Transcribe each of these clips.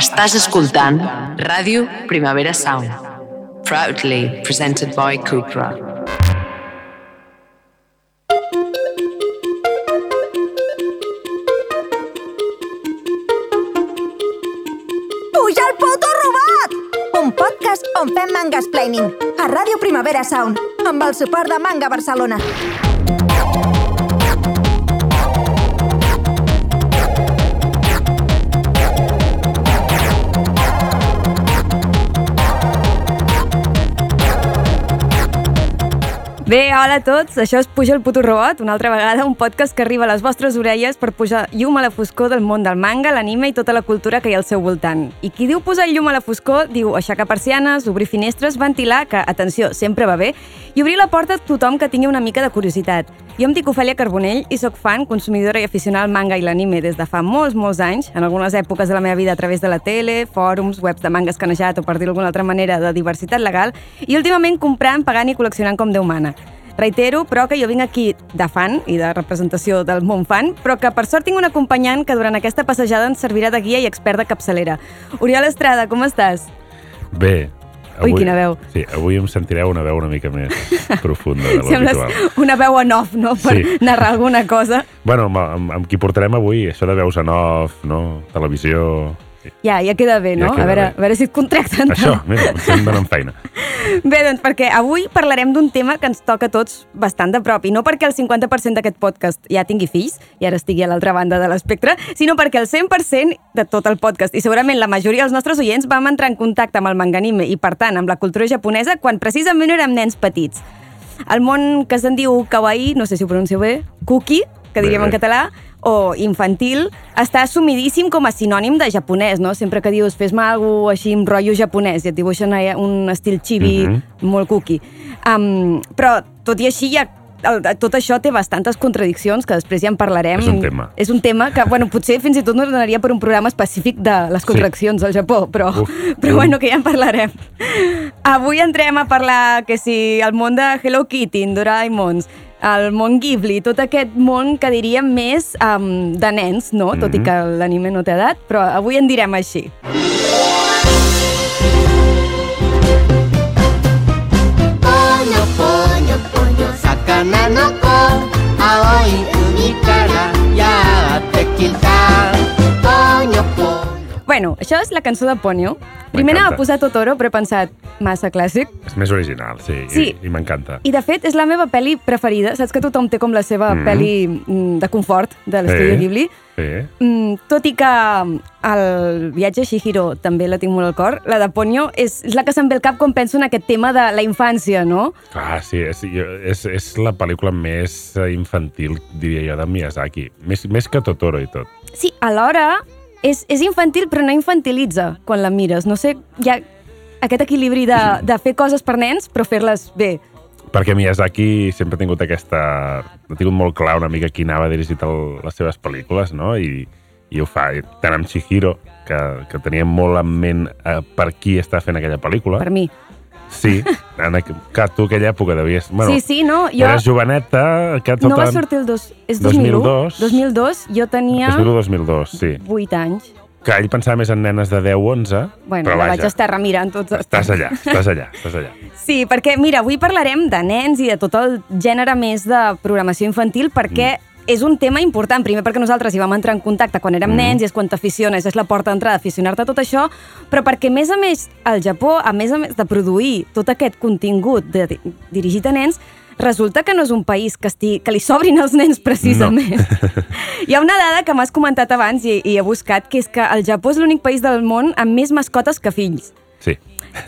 Estàs escoltant Ràdio Primavera Sound. Proudly presented by Cupra. Puja el puto robot! Un podcast on fem mangas planning a Ràdio Primavera Sound amb el suport de Manga Barcelona. Bé, hola a tots, això és Puja el puto robot, una altra vegada un podcast que arriba a les vostres orelles per posar llum a la foscor del món del manga, l'anime i tota la cultura que hi ha al seu voltant. I qui diu posar llum a la foscor diu aixecar persianes, obrir finestres, ventilar, que, atenció, sempre va bé, i obrir la porta a tothom que tingui una mica de curiositat. Jo em dic Ofèlia Carbonell i sóc fan, consumidora i aficionada al manga i l'anime des de fa molts, molts anys, en algunes èpoques de la meva vida a través de la tele, fòrums, webs de manga escanejat o per dir d'alguna altra manera de diversitat legal, i últimament comprant, pagant i col·leccionant com Déu mana. Reitero, però, que jo vinc aquí de fan i de representació del món fan, però que per sort tinc un acompanyant que durant aquesta passejada ens servirà de guia i expert de capçalera. Oriol Estrada, com estàs? Bé. Ui, quina veu. Sí, avui em sentireu una veu una mica més profunda de lo Sembles habitual. una veu en off, no?, per Sí. narrar alguna cosa. Bueno, amb, amb, amb qui portarem avui, això de veus en off, no? televisió... Ja, ja queda bé, no? Ja queda a, veure, bé. a veure si et contracten. Això, mira, em donen feina. Bé, doncs perquè avui parlarem d'un tema que ens toca a tots bastant de prop, i no perquè el 50% d'aquest podcast ja tingui fills, i ara estigui a l'altra banda de l'espectre, sinó perquè el 100% de tot el podcast, i segurament la majoria dels nostres oients, vam entrar en contacte amb el manga anime i, per tant, amb la cultura japonesa quan precisament érem nens petits. El món que se'n diu kawaii, no sé si ho pronuncio bé, cookie, que diríem Bé, en bé. català, o infantil, està assumidíssim com a sinònim de japonès, no? Sempre que dius fes-me alguna així amb rotllo japonès i et dibuixen un estil chibi Mhm. molt cookie. Um, però, tot i així, ja el, tot això té bastantes contradiccions que després ja en parlarem. És un tema. És un tema que, bueno, potser fins i tot no donaria per un programa específic de les contradiccions al Japó, però, Uf, però uf. bueno, que ja en parlarem. Avui entrem a parlar que si el món de Hello Kitty, Doraemons, el món Ghibli, tot aquest món que diríem més um, de nens, no? Tot i Mhm. que l'anime no té edat, però avui en direm així. ぽ Bueno, això és la cançó de Ponyo. Primer anava a posar Totoro, però he pensat, massa clàssic. És més original, sí, Sí. i, i m'encanta. I de fet és la meva pel·li preferida. Saps que tothom té com la seva Mhm. pel·li mm, de confort de l'estudi Sí. Ghibli? Sí. Mm, tot i que el viatge a Shihiro també la tinc molt al cor, la de Ponyo és, és la que se'm ve al cap quan penso en aquest tema de la infància, no? Ah, sí, és, és, és la pel·lícula més eh, infantil, diria jo, de Miyazaki. Més, més que Totoro i tot. Sí, alhora és, és infantil però no infantilitza quan la mires. No sé, hi ha aquest equilibri de, de fer coses per nens però fer-les bé. Perquè Miyazaki sempre ha tingut aquesta... Ha tingut molt clar una mica qui anava dirigit el, les seves pel·lícules, no? I, i ho fa. Tant amb Chihiro, que, que tenia molt en ment eh, per qui està fent aquella pel·lícula. Per mi. Sí, en aqu... que tu aquella època devies... Bueno, sí, sí, no? Jo, Eres joveneta... Que no va sortir el dos... És 2001? 2002. 2002. Jo tenia 2001-2002, sí. 8 anys. Que ell pensava més en nenes de 10-11, Bueno, però vaja, vaig estar remirant tots els estàs allà, estàs allà, estàs allà. Sí, perquè, mira, avui parlarem de nens i de tot el gènere més de programació infantil perquè mm. És un tema important. Primer perquè nosaltres hi vam entrar en contacte quan érem mm. nens i és quan t'aficiones, és la porta d'entrada aficionar-te a tot això, però perquè, a més a més, al Japó, a més a més de produir tot aquest contingut de, de, dirigit a nens, resulta que no és un país que, esti, que li sobrin els nens precisament. No. Hi ha una dada que m'has comentat abans i, i he buscat, que és que el Japó és l'únic país del món amb més mascotes que fills. Sí,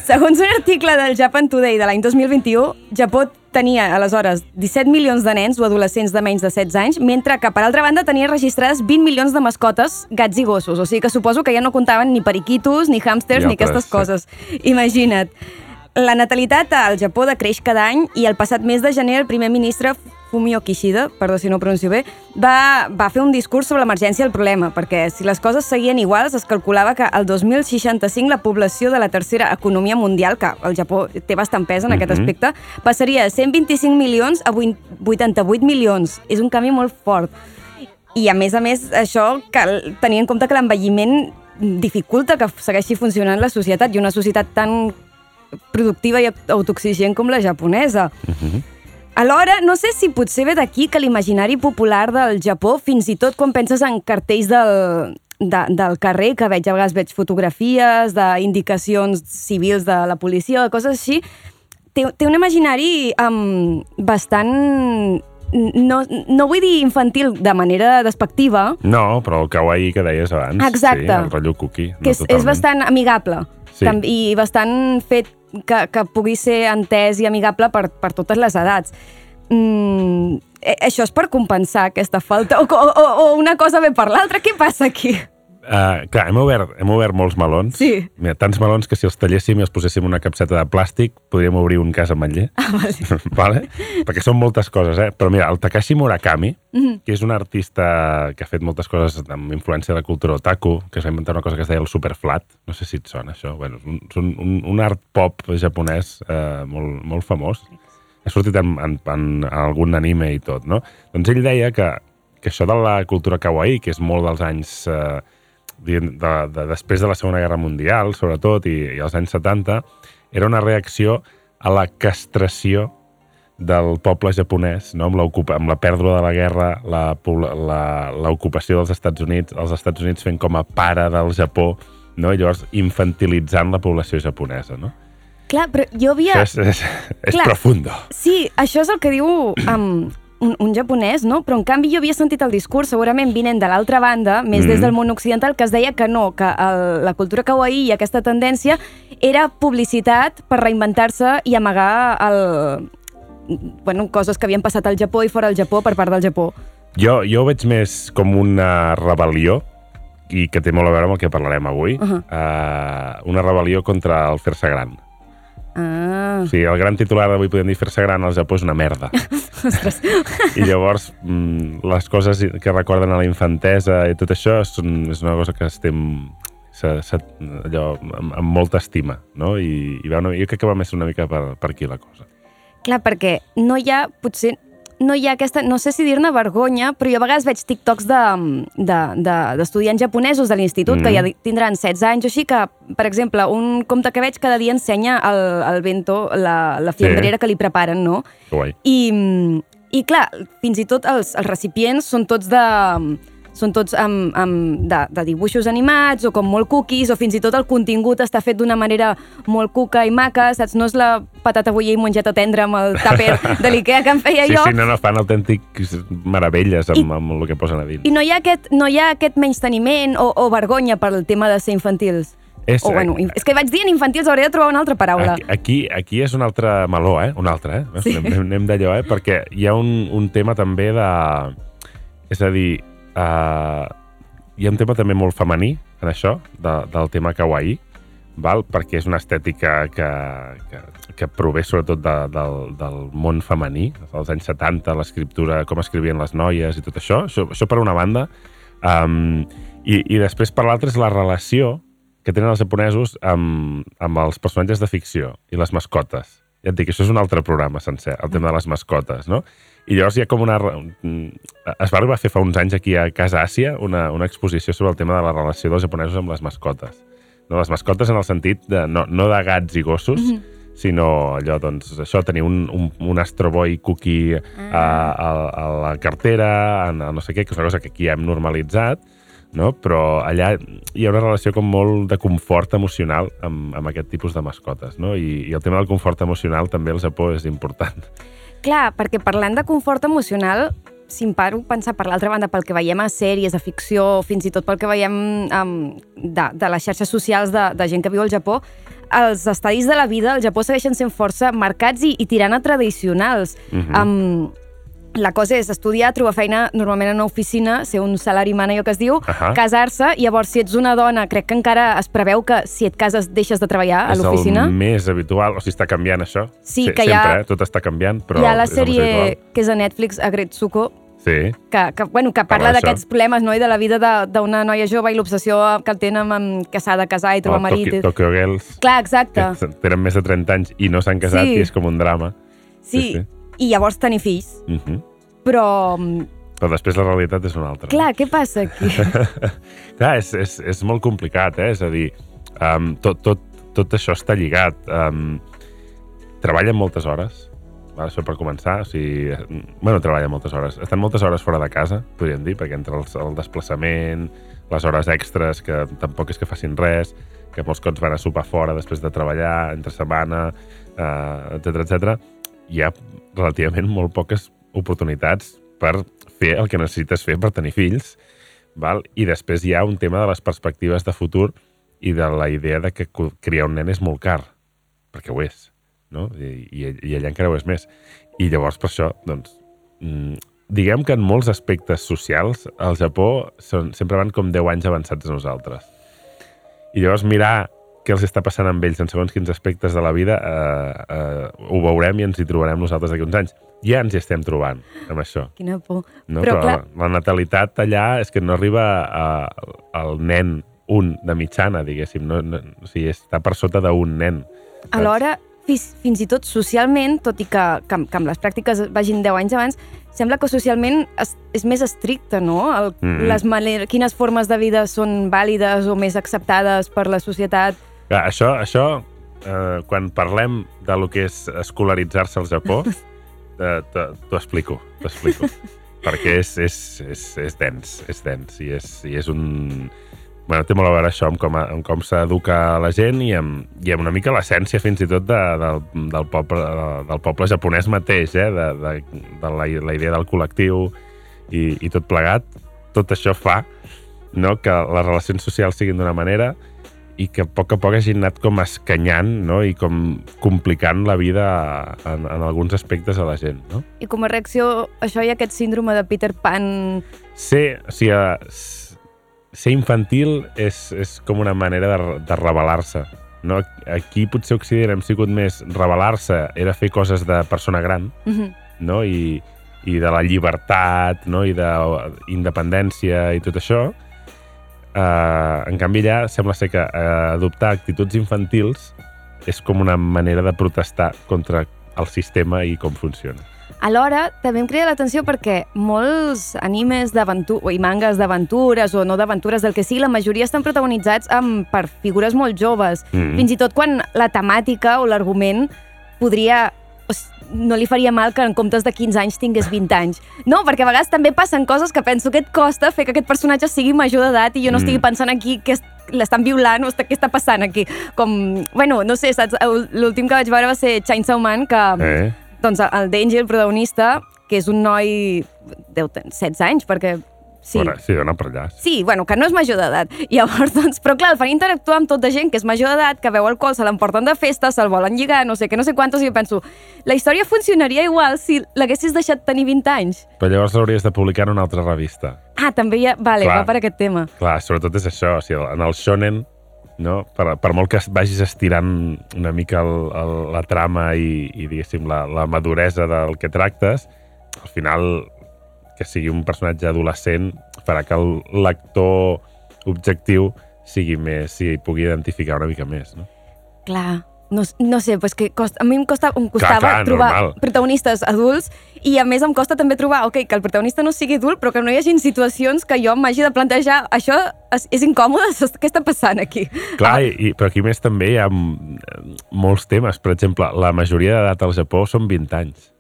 Segons un article del Japan Today de l'any 2021, Japó tenia, aleshores, 17 milions de nens o adolescents de menys de 16 anys, mentre que, per altra banda, tenia registrades 20 milions de mascotes, gats i gossos. O sigui que suposo que ja no comptaven ni periquitos, ni hàmsters, Ni ni aquestes altres, coses. Imagina't. La natalitat al Japó decreix cada any i el passat mes de gener el primer ministre Fumio Kishida, perdó si no ho pronuncio bé, va, va fer un discurs sobre l'emergència del problema, perquè si les coses seguien iguals, es calculava que al 2065 la població de la tercera economia mundial, que el Japó té bastant pes en aquest Mhm. aspecte, passaria de 125 milions a 88 milions. És un canvi molt fort. I a més a més, això cal tenir en compte que l'envelliment dificulta que segueixi funcionant la societat i una societat tan productiva i autoexigent com la japonesa. Alhora, no sé si potser ve d'aquí que l'imaginari popular del Japó, fins i tot quan penses en cartells del, de, del carrer, que veig a vegades veig fotografies d'indicacions civils de la policia, o coses així, té, té un imaginari um, bastant... No, no vull dir infantil de manera despectiva, No, però el kawaii que deies abans. Exacte. Sí, el rotllo cookie. que és, és bastant amigable Sí. I bastant fet que, que pugui ser entès i amigable per, per totes les edats. Mm, eh, això és per compensar aquesta falta o, o, o, una cosa ve per l'altra? Què passa aquí? Uh, clar, hem obert, hem obert molts melons. Sí. Mira, tants melons que si els talléssim i els poséssim una capseta de plàstic podríem obrir un cas amb ametller. Ah, vale. vale? Perquè són moltes coses, eh? Però mira, el Takashi Murakami, Mhm. que és un artista que ha fet moltes coses amb influència de la cultura otaku, que es va inventar una cosa que es deia el superflat. No sé si et sona, això. Bueno, és un, un, un art pop japonès eh, molt, molt famós. Ha sortit en, en, en, en algun anime i tot, no? Doncs ell deia que, que això de la cultura kawaii, que és molt dels anys... Eh, diguem, de, de, després de la Segona Guerra Mundial, sobretot, i, i als anys 70, era una reacció a la castració del poble japonès, no? amb, amb la pèrdua de la guerra, l'ocupació dels Estats Units, els Estats Units fent com a pare del Japó, no? i llavors infantilitzant la població japonesa. No? Clar, però jo havia... Això és, és, és Clar. profundo. Sí, això és el que diu um, un, un japonès, no? Però en canvi jo havia sentit el discurs, segurament vinent de l'altra banda, més Mhm. des del món occidental, que es deia que no, que el, la cultura kawaii i aquesta tendència era publicitat per reinventar-se i amagar el, bueno, coses que havien passat al Japó i fora del Japó per part del Japó. Jo, jo ho veig més com una rebel·lió i que té molt a veure amb el que parlarem avui. Uh -huh. uh, una rebel·lió contra el fer-se gran. Ah, O sigui, el gran titular d'avui podem dir fer-se gran al Japó és una merda. ostres. I llavors mm, les coses que recorden a la infantesa i tot això són, és una cosa que estem se, se, allò, amb, amb molta estima, no? I, i va una, jo crec que va més una mica per, per aquí la cosa. Clar, perquè no hi ha, potser, no hi ha aquesta, no sé si dir-ne vergonya, però jo a vegades veig TikToks de- de- de- d'estudiants de, japonesos de l'institut Mhm. que ja tindran 16 anys o així, que, per exemple, un compte que veig cada dia ensenya el, el bento, la, la fiambrera que li preparen, no? Guai. I, mm, i clar, fins i tot els, els recipients són tots de són tots amb, amb de, de dibuixos animats o com molt cookies o fins i tot el contingut està fet d'una manera molt cuca i maca, saps? No és la patata bullir i mongeta tendra amb el tàper de l'Ikea que em feia Sí, jo. sí, no, no, fan autèntics meravelles amb, amb el que posen a dins. I no hi ha aquest, no hi ha aquest menysteniment o, o vergonya per el tema de ser infantils. És- o, bueno, és que vaig dient infantils, hauré de trobar una altra paraula. Aquí, aquí, aquí és un altre meló, eh? Un altre, eh? Sí. Anem, anem d'allò, eh? Perquè hi ha un, un tema també de... És a dir, uh, hi ha un tema també molt femení en això, de, del tema kawaii, val? perquè és una estètica que, que, que prové sobretot de, del, del món femení, dels anys 70, l'escriptura, com escrivien les noies i tot això. Això, això per una banda. Um, i, I després per l'altra és la relació que tenen els japonesos amb, amb els personatges de ficció i les mascotes. Ja et dic, això és un altre programa sencer, el tema de les mascotes, no? I llavors hi ha com una... mm, Es va arribar a fer fa uns anys aquí a Casa Àsia una, una exposició sobre el tema de la relació dels japonesos amb les mascotes. No, les mascotes en el sentit de, no, no de gats i gossos, mm -hmm sinó allò, doncs, això, tenir un, un, un Astro Boy cookie a, a, a la cartera, a, no sé què, que és una cosa que aquí hem normalitzat, no? però allà hi ha una relació com molt de confort emocional amb, amb aquest tipus de mascotes, no? I, i el tema del confort emocional també al Japó és important. Clar, perquè parlant de confort emocional, si em paro pensar per l'altra banda pel que veiem a sèries de ficció, fins i tot pel que veiem um, de, de les xarxes socials de, de gent que viu al Japó, els estadis de la vida al Japó segueixen sent força marcats i, i tirant a tradicionals. Mhm. um, la cosa és estudiar, trobar feina normalment en una oficina, ser un salari allò que es diu, Ahà. casar-se, llavors si ets una dona, crec que encara es preveu que si et cases deixes de treballar a és l'oficina. el més habitual, o sigui, està canviant això. Sí, Se- que sempre, ha- eh? tot està canviant, però Hi ha la és sèrie que és a Netflix, Agretsuko, Sí, que, que, bueno, que Parla d'aquests problemes no? i de la vida de- d'una noia jove i l'obsessió que el tenen amb que s'ha de casar i trobar o marit. Tokyo, Tokyo Girls, Clar, exacte. que tenen més de 30 anys i no s'han casat Sí. i és com un drama. Sí, sí, sí. I llavors tenir fills. Uh -huh. Però, mm, però després la realitat és una altra. Clar, què passa aquí? Clar, és, és, és molt complicat, eh? És a dir, um, tot, tot, tot això està lligat. Um, treballen moltes hores, va, això per començar. O sigui, bueno, treballen moltes hores. Estan moltes hores fora de casa, podríem dir, perquè entre els, el desplaçament, les hores extres, que tampoc és que facin res, que molts cops van a sopar fora després de treballar, entre setmana, eh, etc etc. hi ha relativament molt poques oportunitats per fer el que necessites fer per tenir fills, val? i després hi ha un tema de les perspectives de futur i de la idea de que criar un nen és molt car, perquè ho és, no? I, i, i allà encara ho és més. I llavors, per això, doncs, mm, diguem que en molts aspectes socials al Japó són, sempre van com 10 anys avançats a nosaltres. I llavors mirar què els està passant amb ells en segons quins aspectes de la vida eh, eh, ho veurem i ens hi trobarem nosaltres d'aquí uns anys. Ja ens hi estem trobant amb això. Quina por. No? Però, Però, clar, la, la natalitat allà és que no arriba a, al nen un de mitjana, diguéssim. No, no, o sigui, està per sota d'un nen. saps? alhora, fins, fins i tot socialment, tot i que, que, que amb les pràctiques vagin 10 anys abans, sembla que socialment es, és més estricte, no? El, Mhm. les maner quines formes de vida són vàlides o més acceptades per la societat. Clar, això, això eh, quan parlem de lo que és escolaritzar-se al Japó, eh, t'ho explico, t'ho explico. perquè és, és, és, és dens, és dens, i és, i és un... Bueno, té molt a veure això amb com, amb com s'educa la gent i amb, i amb una mica l'essència fins i tot de, del, del, poble, del poble japonès mateix, eh? de, de, de la, la idea del col·lectiu i, i tot plegat. Tot això fa no, que les relacions socials siguin d'una manera i que a poc a poc hagin anat com escanyant no? i com complicant la vida en, en alguns aspectes a la gent. No? I com a reacció, això hi ha aquest síndrome de Peter Pan... Ser, o sigui, ser infantil és, és com una manera de, de rebel·lar-se. No? Aquí potser Occident hem sigut més rebel·lar-se era fer coses de persona gran Mhm. no? I, i de la llibertat no? i de independència i tot això. Uh, en canvi, allà sembla ser que uh, adoptar actituds infantils és com una manera de protestar contra el sistema i com funciona. Alhora, també em crida l'atenció perquè molts animes i mangas d'aventures o no d'aventures del que sigui, la majoria estan protagonitzats amb, per figures molt joves. Mm. Fins i tot quan la temàtica o l'argument podria no li faria mal que en comptes de 15 anys tingués 20 anys. No, perquè a vegades també passen coses que penso que et costa fer que aquest personatge sigui major d'edat i jo no Mm. estigui pensant aquí que est- l'estan violant o està, què està passant aquí. Com, bueno, no sé, saps? L'últim que vaig veure va ser Chainsaw Man, que Eh? doncs el Denji, el protagonista, que és un noi... deu tenir 16 anys, perquè... Sí, Fora, sí, dona per allà. sí bueno, que no és major d'edat. Llavors, doncs, però clar, el fan interactuar amb tota gent que és major d'edat, que veu alcohol, se l'emporten de festa, se'l volen lligar, no sé què, no sé quantos, i jo penso, la història funcionaria igual si l'haguessis deixat tenir 20 anys. Però llavors l'hauries de publicar en una altra revista. Ah, també hi ha... Vale, Clar. va per aquest tema. Clar, sobretot és això, o sigui, en el shonen, no? per, per molt que vagis estirant una mica el, el, la trama i, i diguéssim, la, la maduresa del que tractes, al final, que sigui un personatge adolescent farà que el lector objectiu sigui més, s'hi pugui identificar una mica més, no? Clar, no, no sé, pues que costa, a mi em, costa, em costava clar, trobar normal. protagonistes adults i a més em costa també trobar, ok, que el protagonista no sigui adult però que no hi hagi situacions que jo m'hagi de plantejar això és, és incòmode, què està passant aquí? Clar, i, i, però aquí més també hi ha molts temes. Per exemple, la majoria d'edat al Japó són 20 anys.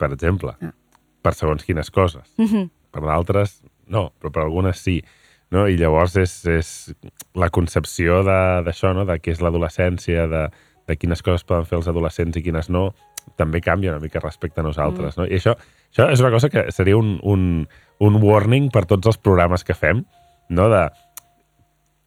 Per exemple. Ah. Per segons quines coses. Mhm. Per d'altres, no, però per algunes sí. No? I llavors és, és la concepció de- d'això, no? de què és l'adolescència, de, de quines coses poden fer els adolescents i quines no, també canvia una mica respecte a nosaltres. No? I això, això és una cosa que seria un, un, un warning per tots els programes que fem, no? de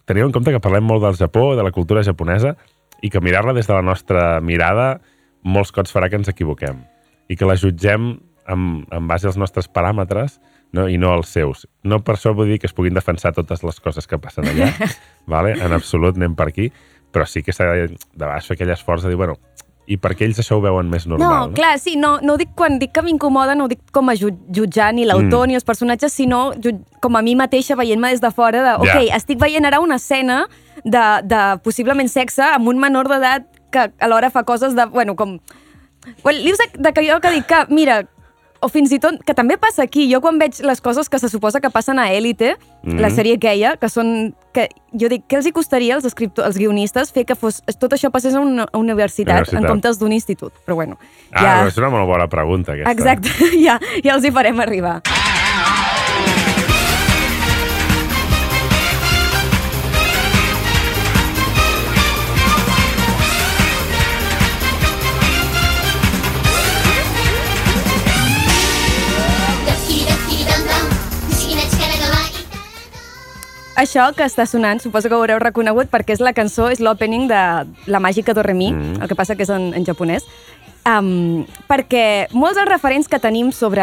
tenir en compte que parlem molt del Japó, de la cultura japonesa, i que mirar-la des de la nostra mirada molts cops farà que ens equivoquem. I que la jutgem amb, en base als nostres paràmetres no? i no als seus. No per això vull dir que es puguin defensar totes les coses que passen allà, vale? en absolut anem per aquí, però sí que s'ha de baix fer aquell esforç de dir, bueno, i per què ells això ho veuen més normal? no, clar, sí, no, no ho dic quan dic que m'incomoda, no ho dic com a ju- jutjar ni l'autor Mm. ni els personatges, sinó com a mi mateixa veient-me des de fora de, ok, Ja. estic veient ara una escena de, de possiblement sexe amb un menor d'edat que alhora fa coses de, bueno, com... Well, lius de, de que jo que dic que, mira, o fins i tot, que també passa aquí, jo quan veig les coses que se suposa que passen a Élite, Mhm. la sèrie aquella, que són... Que, jo dic, què els hi costaria als, escriptors, als guionistes fer que fos, tot això passés a una universitat, Universitat. en comptes d'un institut? Però bueno, Ah, ja... és una molt bona pregunta, aquesta. Exacte, ja, ja els hi farem arribar. Això que està sonant, suposo que ho haureu reconegut perquè és la cançó, és l'opening de La màgica do re mi, Mm. el que passa que és en, en japonès. Um, perquè molts dels referents que tenim sobre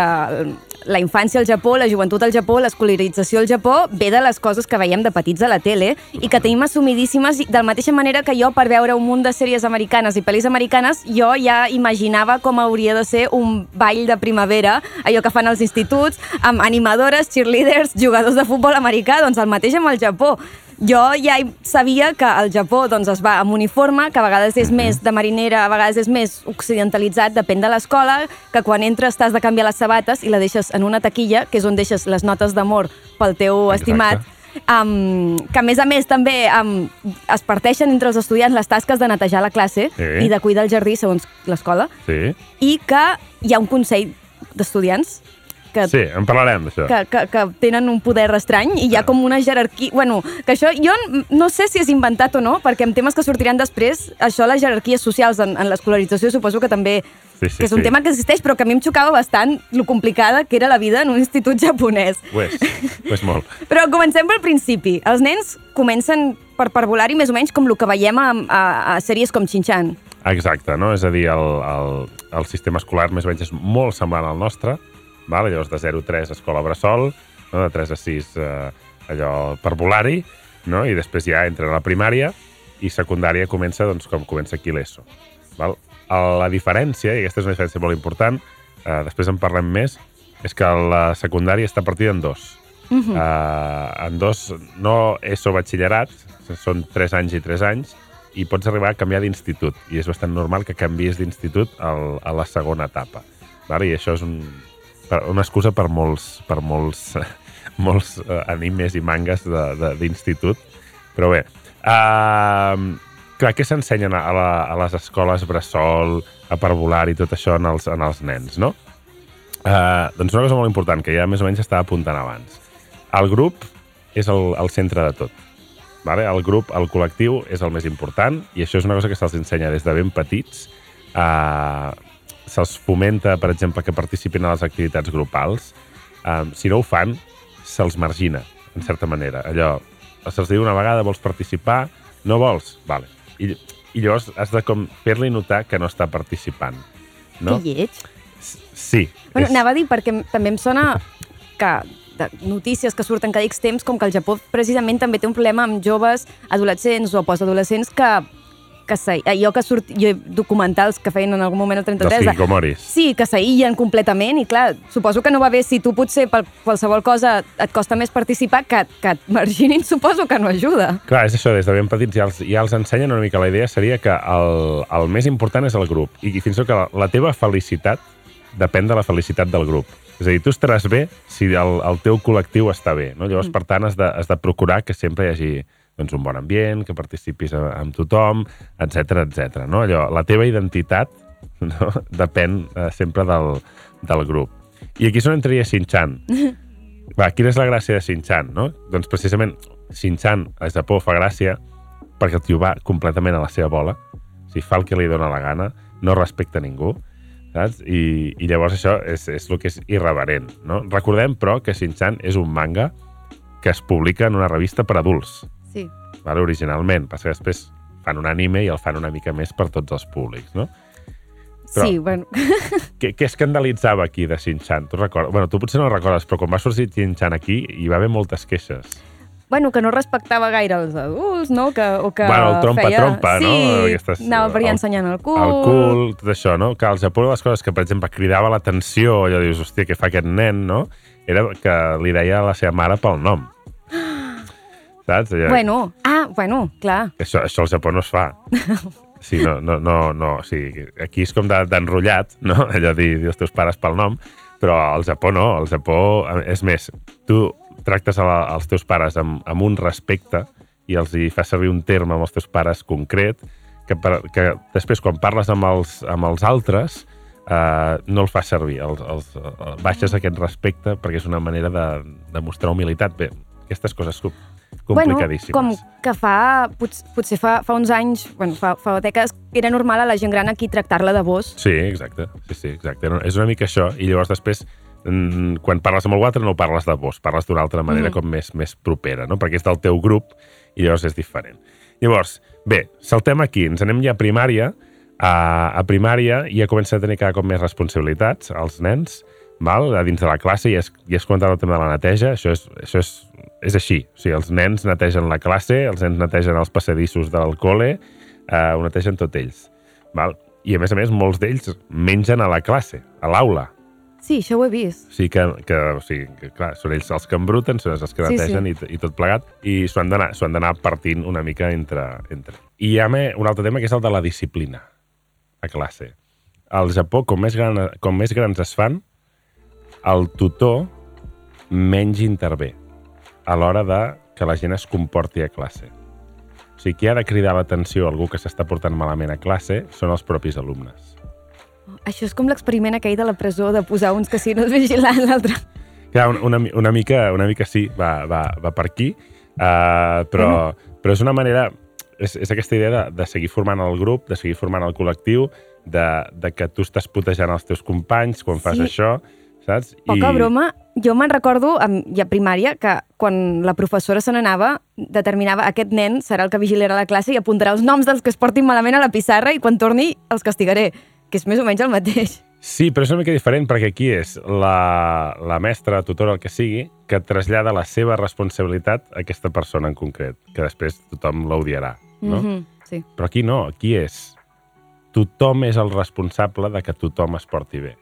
la infància al Japó, la joventut al Japó, l'escolarització al Japó, ve de les coses que veiem de petits a la tele i que tenim assumidíssimes de la mateixa manera que jo, per veure un munt de sèries americanes i pel·lis americanes, jo ja imaginava com hauria de ser un ball de primavera, allò que fan als instituts, amb animadores, cheerleaders, jugadors de futbol americà, doncs el mateix amb el Japó. Jo ja sabia que al Japó doncs, es va amb uniforme, que a vegades és més de marinera, a vegades és més occidentalitzat, depèn de l'escola, que quan entres t'has de canviar les sabates i la deixes en una taquilla, que és on deixes les notes d'amor pel teu Exacte. estimat, um, que a més a més també um, es parteixen entre els estudiants les tasques de netejar la classe Sí. i de cuidar el jardí segons l'escola, Sí, i que hi ha un consell d'estudiants que sí, en parlarem d'això. que, que, que tenen un poder estrany i hi ha com una jerarquia... Bueno, que això jo no sé si és inventat o no, perquè en temes que sortiran després, això, les jerarquies socials en, en l'escolarització, suposo que també Sí, sí, que és un sí. tema que existeix, però que a mi em xocava bastant lo complicada que era la vida en un institut japonès. Ho és, ho és molt. Però comencem pel principi. Els nens comencen per parvular-hi més o menys com el que veiem a, a, a sèries com Shin-Chan. Exacte, no? És a dir, el, el, el sistema escolar més o menys és molt semblant al nostre, val? llavors de 0 a 3 escola bressol, no? de 3 a 6 eh, allò per volar-hi, no? i després ja entra a la primària i secundària comença doncs, com comença aquí l'ESO. Val? La diferència, i aquesta és una diferència molt important, eh, després en parlem més, és que la secundària està partida en dos. Uh -huh. uh, en dos, no ESO batxillerat, són 3 anys i 3 anys, i pots arribar a canviar d'institut. I és bastant normal que canvies d'institut a la segona etapa. Vale? I això és un, una excusa per molts, per molts, molts uh, animes i mangas d'institut. Però bé, uh, clar, què s'ensenyen a, la, a les escoles bressol, a parvular i tot això en els, en els nens, no? Uh, doncs una cosa molt important, que ja més o menys estava apuntant abans. El grup és el, el centre de tot. Vale? El grup, el col·lectiu, és el més important i això és una cosa que se'ls ensenya des de ben petits. Uh, se'ls fomenta, per exemple, que participin a les activitats grupals. Uh, si no ho fan, se'ls margina, en certa manera. Allò, se'ls diu una vegada, vols participar? No vols? Vale. I, i llavors has de com fer-li notar que no està participant. No? Que lleig. Sí. Bueno, és- anava a dir, perquè també em sona que de notícies que surten cada X temps, com que el Japó precisament també té un problema amb joves, adolescents o postadolescents que, que se, allò que surt, jo, documentals que feien en algun moment al 33, Dels. Sí, que s'aïllen completament i clar, suposo que no va bé si tu potser per qualsevol cosa et costa més participar que, que et marginin, suposo que no ajuda. Clar, és això, des de ben petits ja els, ja els ensenyen una mica. La idea seria que el, el més important és el grup i fins i tot que la, la teva felicitat depèn de la felicitat del grup. És a dir, tu estaràs bé si el, el teu col·lectiu està bé. No? Llavors, per tant, has de, has de procurar que sempre hi hagi doncs, un bon ambient, que participis amb tothom, etc etc. no? Allò, la teva identitat no? depèn eh, sempre del, del grup. I aquí és on entraria Shin-Chan. Va, quina és la gràcia de Shin-Chan, no? Doncs precisament Shin-Chan a Japó fa gràcia perquè el tio va completament a la seva bola, o sigui, fa el que li dóna la gana, no respecta ningú, saps? I, i llavors això és, és el que és irreverent, no? Recordem, però, que Shin-Chan és un manga que es publica en una revista per adults, Sí. vale? originalment, passa que després fan un anime i el fan una mica més per tots els públics, no? Però- Sí, bueno, Què, què escandalitzava aquí de Shin-Chan? Tu recordes? Bueno, tu potser no recordes, però quan va sortir Shin-Chan aquí hi va haver moltes queixes. bueno, que no respectava gaire els adults, no? Que, o que Bueno, el trompa-trompa, feia... no? Sí, Aquestes- anava per allà ensenyant el cul. El cul, tot això, no? Que al Japó les coses que, per exemple, cridava l'atenció, allò dius, hòstia, què fa aquest nen, no? Era que li deia a la seva mare pel nom. Saps? Allò, Bueno, ah, bueno, clar. Això, això al Japó no es fa. Sí, no, no, no, no. Sí, aquí és com de- d'enrotllat, no? Allò dir, dir els teus pares pel nom. Però al Japó no, al Japó... És més, tu tractes a la, als teus pares amb, amb un respecte i els hi fas servir un terme amb els teus pares concret que, per, que després quan parles amb els, amb els altres eh, no el fas servir, els, els, eh, baixes aquest respecte perquè és una manera de, de mostrar humilitat. Bé, aquestes coses complicadíssimes. Bueno, com que fa, pot, potser fa, fa uns anys, bueno, fa, fa dècades, era normal a la gent gran aquí tractar-la de vos. Sí, exacte. Sí, sí, exacte. És una mica això. I llavors després, mm, quan parles amb algú altre, no parles de vos, parles d'una altra manera Mhm. com més, més propera, no? Perquè és del teu grup i llavors és diferent. Llavors, bé, saltem aquí, ens anem ja a primària. A, a primària ja comença a tenir cada cop més responsabilitats els nens, val? a dins de la classe, ja has, ja has comentat el tema de la neteja, això és, això és, és així. O sigui, els nens netegen la classe, els nens netegen els passadissos del col·le, eh, ho netegen tot ells. Val? I a més a més, molts d'ells mengen a la classe, a l'aula. Sí, això ho he vist. O sigui que, que, o sigui, que clar, són ells els que embruten, són ells els que Sí, netegen sí. I, i tot plegat, i s'ho han d'anar partint una mica entre, entre. I hi ha me- un altre tema que és el de la disciplina a classe. Al Japó, com més, gran, com més grans es fan, el tutor menys intervé a l'hora de que la gent es comporti a classe. O sigui, qui ha de cridar l'atenció a algú que s'està portant malament a classe són els propis alumnes. Això és com l'experiment aquell de la presó de posar uns casinos vigilant l'altre. Clar, una, una, una, mica, una mica sí, va, va, va per aquí, uh, però, però és una manera... És, és aquesta idea de, de seguir formant el grup, de seguir formant el col·lectiu, de, de que tu estàs putejant els teus companys quan fas Sí. això, saps? Poca broma, jo me'n recordo, amb, ja a primària, que quan la professora se n'anava, determinava aquest nen serà el que vigilarà la classe i apuntarà els noms dels que es portin malament a la pissarra i quan torni els castigaré, que és més o menys el mateix. Sí, però és una mica diferent perquè aquí és la, la mestra, tutora, el que sigui, que trasllada la seva responsabilitat a aquesta persona en concret, que després tothom l'odiarà, no? Mhm, sí. Però aquí no, aquí és tothom és el responsable de que tothom es porti bé.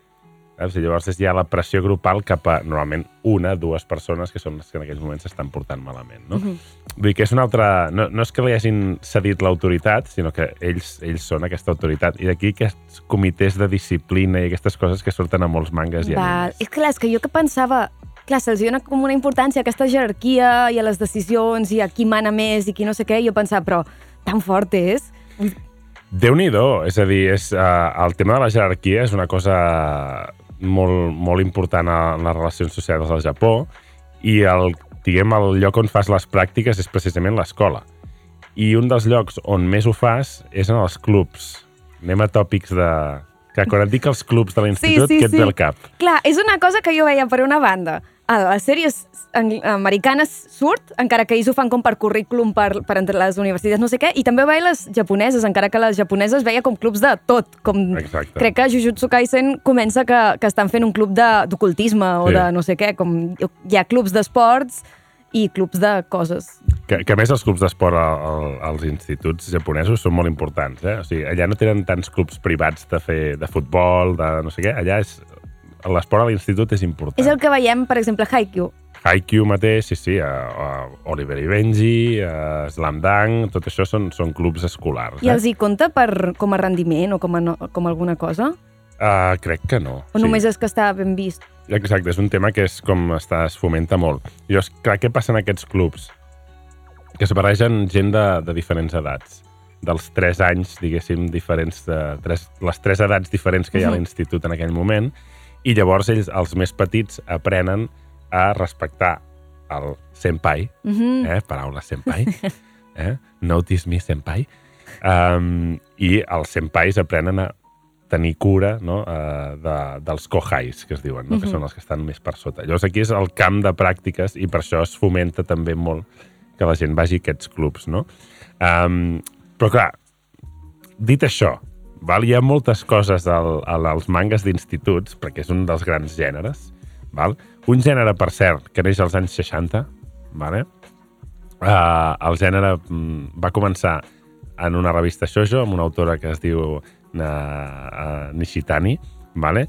Saps? I llavors és ja la pressió grupal cap a, normalment, una, dues persones que són les que en aquells moments s'estan portant malament. No? Mhm. Vull dir que és una altra... No, no és que li hagin cedit l'autoritat, sinó que ells, ells són aquesta autoritat. I d'aquí aquests comitès de disciplina i aquestes coses que surten a molts mangas i Val. És clar, és que jo que pensava clar, se'ls dona com una importància a aquesta jerarquia i a les decisions i a qui mana més i qui no sé què, i jo pensava, però tan fort és? Déu-n'hi-do, és a dir, és, uh, el tema de la jerarquia és una cosa molt, molt important a les relacions socials al Japó i el, diguem, el lloc on fas les pràctiques és precisament l'escola. I un dels llocs on més ho fas és en els clubs. Anem a tòpics de... Que quan et dic els clubs de l'institut, Sí, sí, què et sí. ve al cap? Clar, és una cosa que jo veia per una banda. A les sèries americanes surt, encara que ells ho fan com per currículum per, per entre les universitats, no sé què, i també veia les japoneses, encara que les japoneses veia com clubs de tot. Com... Exacte. Crec que Jujutsu Kaisen comença que, que estan fent un club de- d'ocultisme o Sí. de no sé què, com hi ha clubs d'esports i clubs de coses. Que, que a més els clubs d'esport a- a- als instituts japonesos són molt importants. Eh? O sigui, allà no tenen tants clubs privats de fer de futbol, de no sé què. Allà és l'esport a l'institut és important. És el que veiem, per exemple, Haikyuu. Haikyuu mateix, sí, sí, a, a Oliver i Benji, a Slam Dunk, tot això són, són clubs escolars. I eh? els hi compta per, com a rendiment o com, a no, com alguna cosa? Uh, crec que no. O només és que està ben vist? Exacte, és un tema que és com està, es fomenta molt. Clar, què passa en aquests clubs? Que es barregen gent de, de diferents edats. Dels 3 anys, diguéssim, diferents de, tres, les tres edats diferents que hi ha a l'institut en aquell moment, i llavors ells, els més petits, aprenen a respectar el senpai, Mhm. eh? paraula senpai, eh? notice me senpai, um, i els senpais aprenen a tenir cura no? uh, de, dels kohais, que es diuen, no? que Mhm. són els que estan més per sota. Llavors aquí és el camp de pràctiques i per això es fomenta també molt que la gent vagi a aquests clubs. No? Um, però clar, dit això, val? hi ha moltes coses al, al, als mangas d'instituts, perquè és un dels grans gèneres. Val? Un gènere, per cert, que neix als anys 60, vale? uh, el gènere mm, va començar en una revista shoujo amb una autora que es diu uh, uh, Nishitani, vale?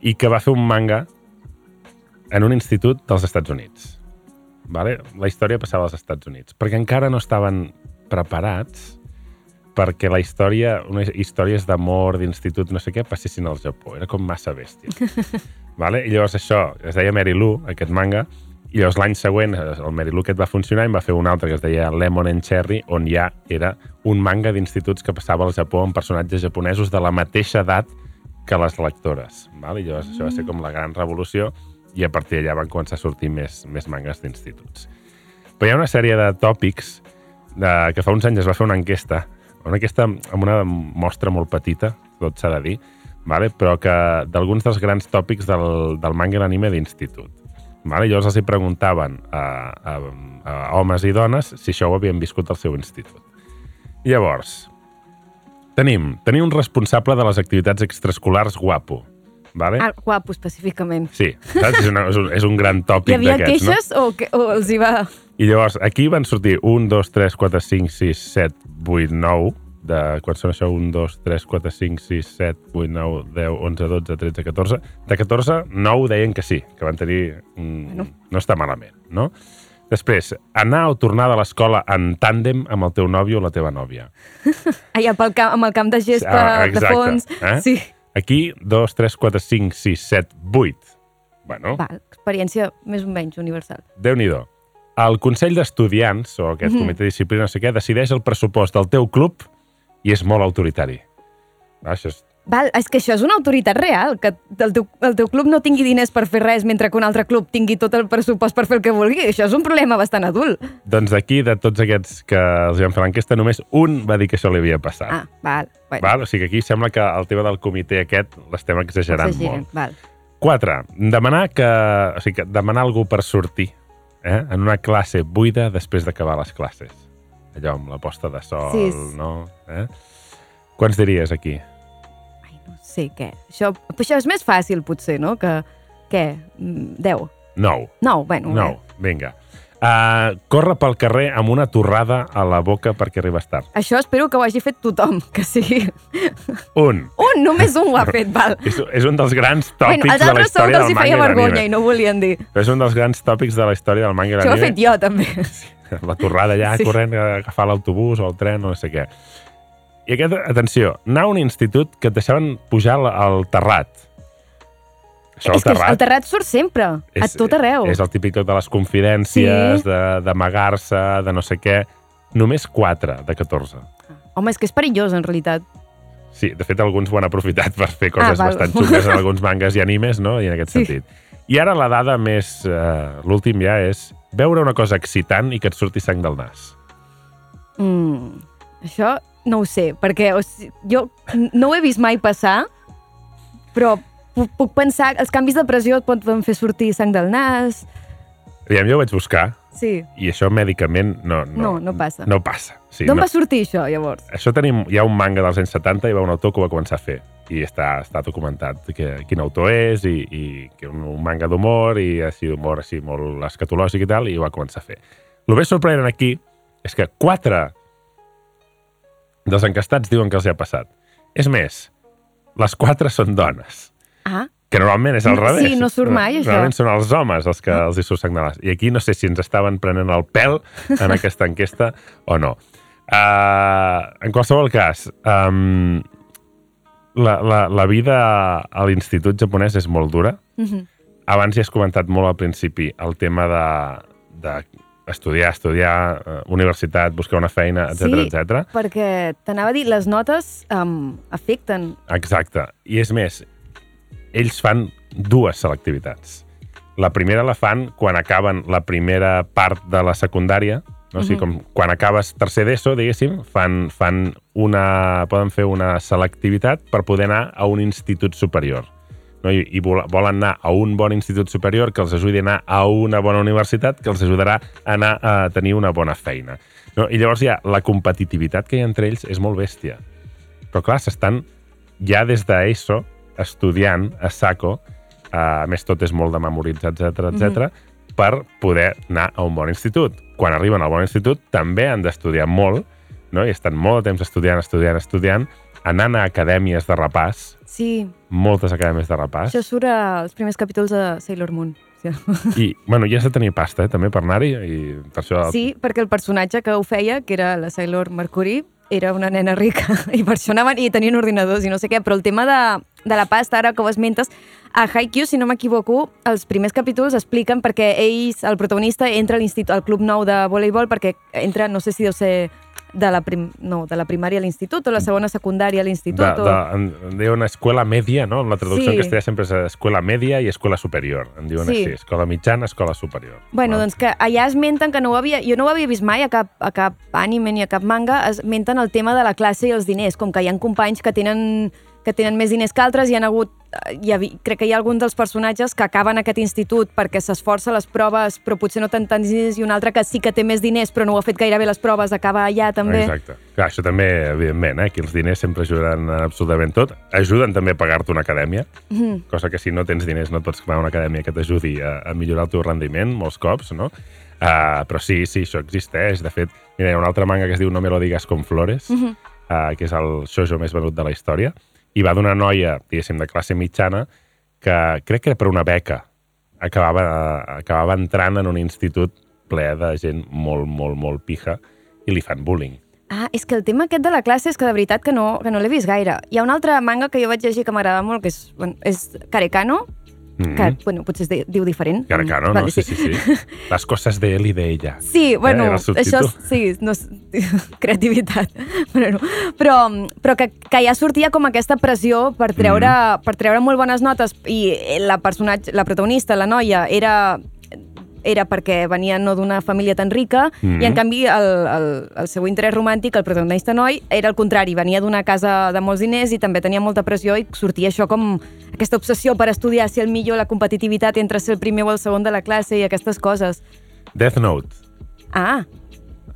i que va fer un manga en un institut dels Estats Units. Vale? La història passava als Estats Units, perquè encara no estaven preparats perquè la història, unes històries d'amor, d'institut, no sé què, passessin al Japó. Era com massa bèstia. Vale? I llavors això es deia Mary Lou, aquest manga, i llavors l'any següent eh, el Mary Lou aquest va funcionar i va fer un altre que es deia Lemon and Cherry, on ja era un manga d'instituts que passava al Japó amb personatges japonesos de la mateixa edat que les lectores. Vale? I llavors això va ser com la gran revolució i a partir d'allà van començar a sortir més, més mangas d'instituts. Però hi ha una sèrie de tòpics de, que fa uns anys es va fer una enquesta, una enquesta amb una mostra molt petita, tot s'ha de dir, vale? però que d'alguns dels grans tòpics del, del manga i l'anime d'institut. Vale? Llavors els hi preguntaven a, a, a homes i dones si això ho havien viscut al seu institut. Llavors, tenim, tenim un responsable de les activitats extraescolars guapo. Vale? Ah, guapo, específicament. Sí, saps? És, una, és, un, és un gran Hi tòpic havia d'aquests, no? queixes o, que, o els hi va... I llavors, aquí van sortir 1, 2, 3, 4, 5, 6, 7, 8, 9, de, quan són això, 1, 2, 3, 4, 5, 6, 7, 8, 9, 10, 11, 12, 13, 14. De 14, 9 deien que sí, que van tenir... Mm, Bueno. No està malament, no? Després, anar o tornar de l'escola en tàndem amb el teu nòvio o la teva nòvia. Allà pel camp, amb el camp de gespa Ah, de exacte, fons. eh? Sí. Aquí, 2, 3, 4, 5, 6, 7, 8. Bueno, Va, experiència més o menys universal. déu nhi El Consell d'Estudiants, o aquest Mhm. comitè de disciplina, no sé què, decideix el pressupost del teu club i és molt autoritari. Va, això és... Val, és que això és una autoritat real, que el teu, el teu club no tingui diners per fer res mentre que un altre club tingui tot el pressupost per fer el que vulgui. Això és un problema bastant adult. Doncs d'aquí, de tots aquests que els van fer l'enquesta, només un va dir que això li havia passat. Ah, val. Bueno, Val? O sigui que aquí sembla que el tema del comitè aquest l'estem exagerant exageren, molt. Val. 4. Demanar que... O sigui, que demanar algú per sortir eh? en una classe buida després d'acabar les classes. Allò amb la posta de sol, Sí, és- no? Eh? Quants diries aquí? Ai, no sé què. Això, això és més fàcil, potser, no? Que, què? Mm, 10. 9. No, bueno. No, vinga. Uh, corre pel carrer amb una torrada a la boca perquè arribes tard. Eh? Això espero que ho hagi fet tothom, que sigui... Un. Un, només un ho ha fet, val. És, és un dels grans tòpics Bueno, els de la altres segur història que els del hi manga feia i vergonya l'anime. i no volien dir. Però és un dels grans tòpics de la història del manga i Això ho he fet l'anime. jo, també. La torrada allà, Sí. corrent a agafar l'autobús o el tren o no sé què. I aquest, atenció, anar a un institut que et deixaven pujar al terrat. Això, és que el terrat surt sempre, a tot arreu. És el típic de les confidències, Sí. de- d'amagar-se, de, de no sé què. Només 4 de 14. Home, és que és perillós, en realitat. Sí, de fet, alguns ho han aprofitat per fer coses Ah, val. bastant xungues en alguns mangas i animes, no? I en aquest Sí. sentit. I ara la dada més... Eh, L'últim ja és veure una cosa excitant i que et surti sang del nas. Mm, això no ho sé, perquè o sigui, jo no ho he vist mai passar, però puc, puc pensar els canvis de pressió et poden fer sortir sang del nas. Aviam, jo ho vaig buscar Sí. i això mèdicament no... No, No, no passa. No passa. Sí, D'on no. va sortir això, llavors? Això tenim... Hi ha un manga dels anys 70 i va un autor que ho va començar a fer. I està, està documentat que, quin autor és i, i que un, un manga d'humor i així d'humor així molt escatològic i tal, i ho va començar a fer. El més sorprenent aquí és que quatre dels encastats diuen que els hi ha passat. És més, les quatre són dones, Ah, que normalment és al Sí, revés. no surt mai, això. Normalment són els homes els que els hi surt sang de nas. I aquí no sé si ens estaven prenent el pèl en aquesta enquesta o no. Uh, en qualsevol cas, um, la, la, la vida a l'institut japonès és molt dura. mhm. Abans ja has comentat molt al principi el tema de, de estudiar, estudiar, eh, universitat, buscar una feina, etc Sí. etc. perquè t'anava a dir, les notes um, afecten. Exacte. I és més, ells fan dues selectivitats. La primera la fan quan acaben la primera part de la secundària, no? o sigui, com quan acabes tercer d'ESO, diguéssim, fan, fan una, poden fer una selectivitat per poder anar a un institut superior. No? I, i vol- volen anar a un bon institut superior que els ajudi a anar a una bona universitat que els ajudarà a anar a tenir una bona feina. No? I llavors ja la competitivitat que hi ha entre ells és molt bèstia. Però clar, s'estan ja des d'ESO estudiant a SACO, eh, a més tot és molt de memoritzar, etc etc, per poder anar a un bon institut. Quan arriben al bon institut també han d'estudiar molt, no? i estan molt de temps estudiant, estudiant, estudiant, anant a acadèmies de repàs, Sí, moltes acadèmies de repàs, això surt als primers capítols de Sailor Moon. Sí. i, bueno, ja has de tenir pasta, eh, també, per anar-hi, i per això... sí, perquè el personatge que ho feia, que era la Sailor Mercury, era una nena rica i per això anaven i tenien ordinadors i no sé què, però el tema de, de la pasta, ara que ho esmentes, A Haikyuu, si no m'equivoco, els primers capítols expliquen perquè ells, el protagonista, entra a l'institut, al club nou de voleibol perquè entra, no sé si deu ser de la, prim, no, de la primària a l'institut o la segona secundària a l'institut. De, o... de, en, diuen escola media, no? La traducció Sí. en castellà sempre és escola media i escola superior. En diuen Sí. així, escola mitjana, escola superior. Bueno, no? doncs que allà esmenten que no ho havia... Jo no ho havia vist mai a cap, a cap anime ni a cap manga, esmenten el tema de la classe i els diners, com que hi ha companys que tenen que tenen més diners que altres, hi ha hagut hi ha, crec que hi ha alguns dels personatges que acaben aquest institut perquè s'esforça les proves però potser no té tants diners i un altre que sí que té més diners però no ho ha fet gaire bé les proves, acaba allà també. Exacte. Clar, això també, evidentment, eh? aquí els diners sempre ajudaran absolutament tot. Ajuden també a pagar-te una acadèmia, Mhm. cosa que si no tens diners no et pots pagar una acadèmia que t'ajudi a, a millorar el teu rendiment molts cops, no? Uh, però sí, sí, això existeix. De fet, mira, hi ha un altre manga que es diu No me lo digas con flores, Mhm. uh, que és el shoujo més venut de la història, i va d'una noia, diguéssim, de classe mitjana, que crec que era per una beca, acabava, acabava entrant en un institut ple de gent molt, molt, molt pija i li fan bullying. Ah, és que el tema aquest de la classe és que de veritat que no, que no l'he vist gaire. Hi ha un altre manga que jo vaig llegir que m'agrada molt, que és, bueno, és Karekano, Mm que, bueno, potser es de, diu diferent. Caracano, no? Vale, Sí, sí, sí. Las cosas de él y de ella. Sí, bueno, Eh, era el això subtítol. sí, no, és- creativitat. Bueno, però però que, que ja sortia com aquesta pressió per treure, Mm-hmm. per treure molt bones notes i la personatge, la protagonista, la noia, era era perquè venia no d'una família tan rica Mhm. i en canvi el, el, el seu interès romàntic, el protagonista noi, era el contrari, venia d'una casa de molts diners i també tenia molta pressió i sortia això com aquesta obsessió per estudiar ser el millor, la competitivitat entre ser el primer o el segon de la classe i aquestes coses. Death Note. Ah,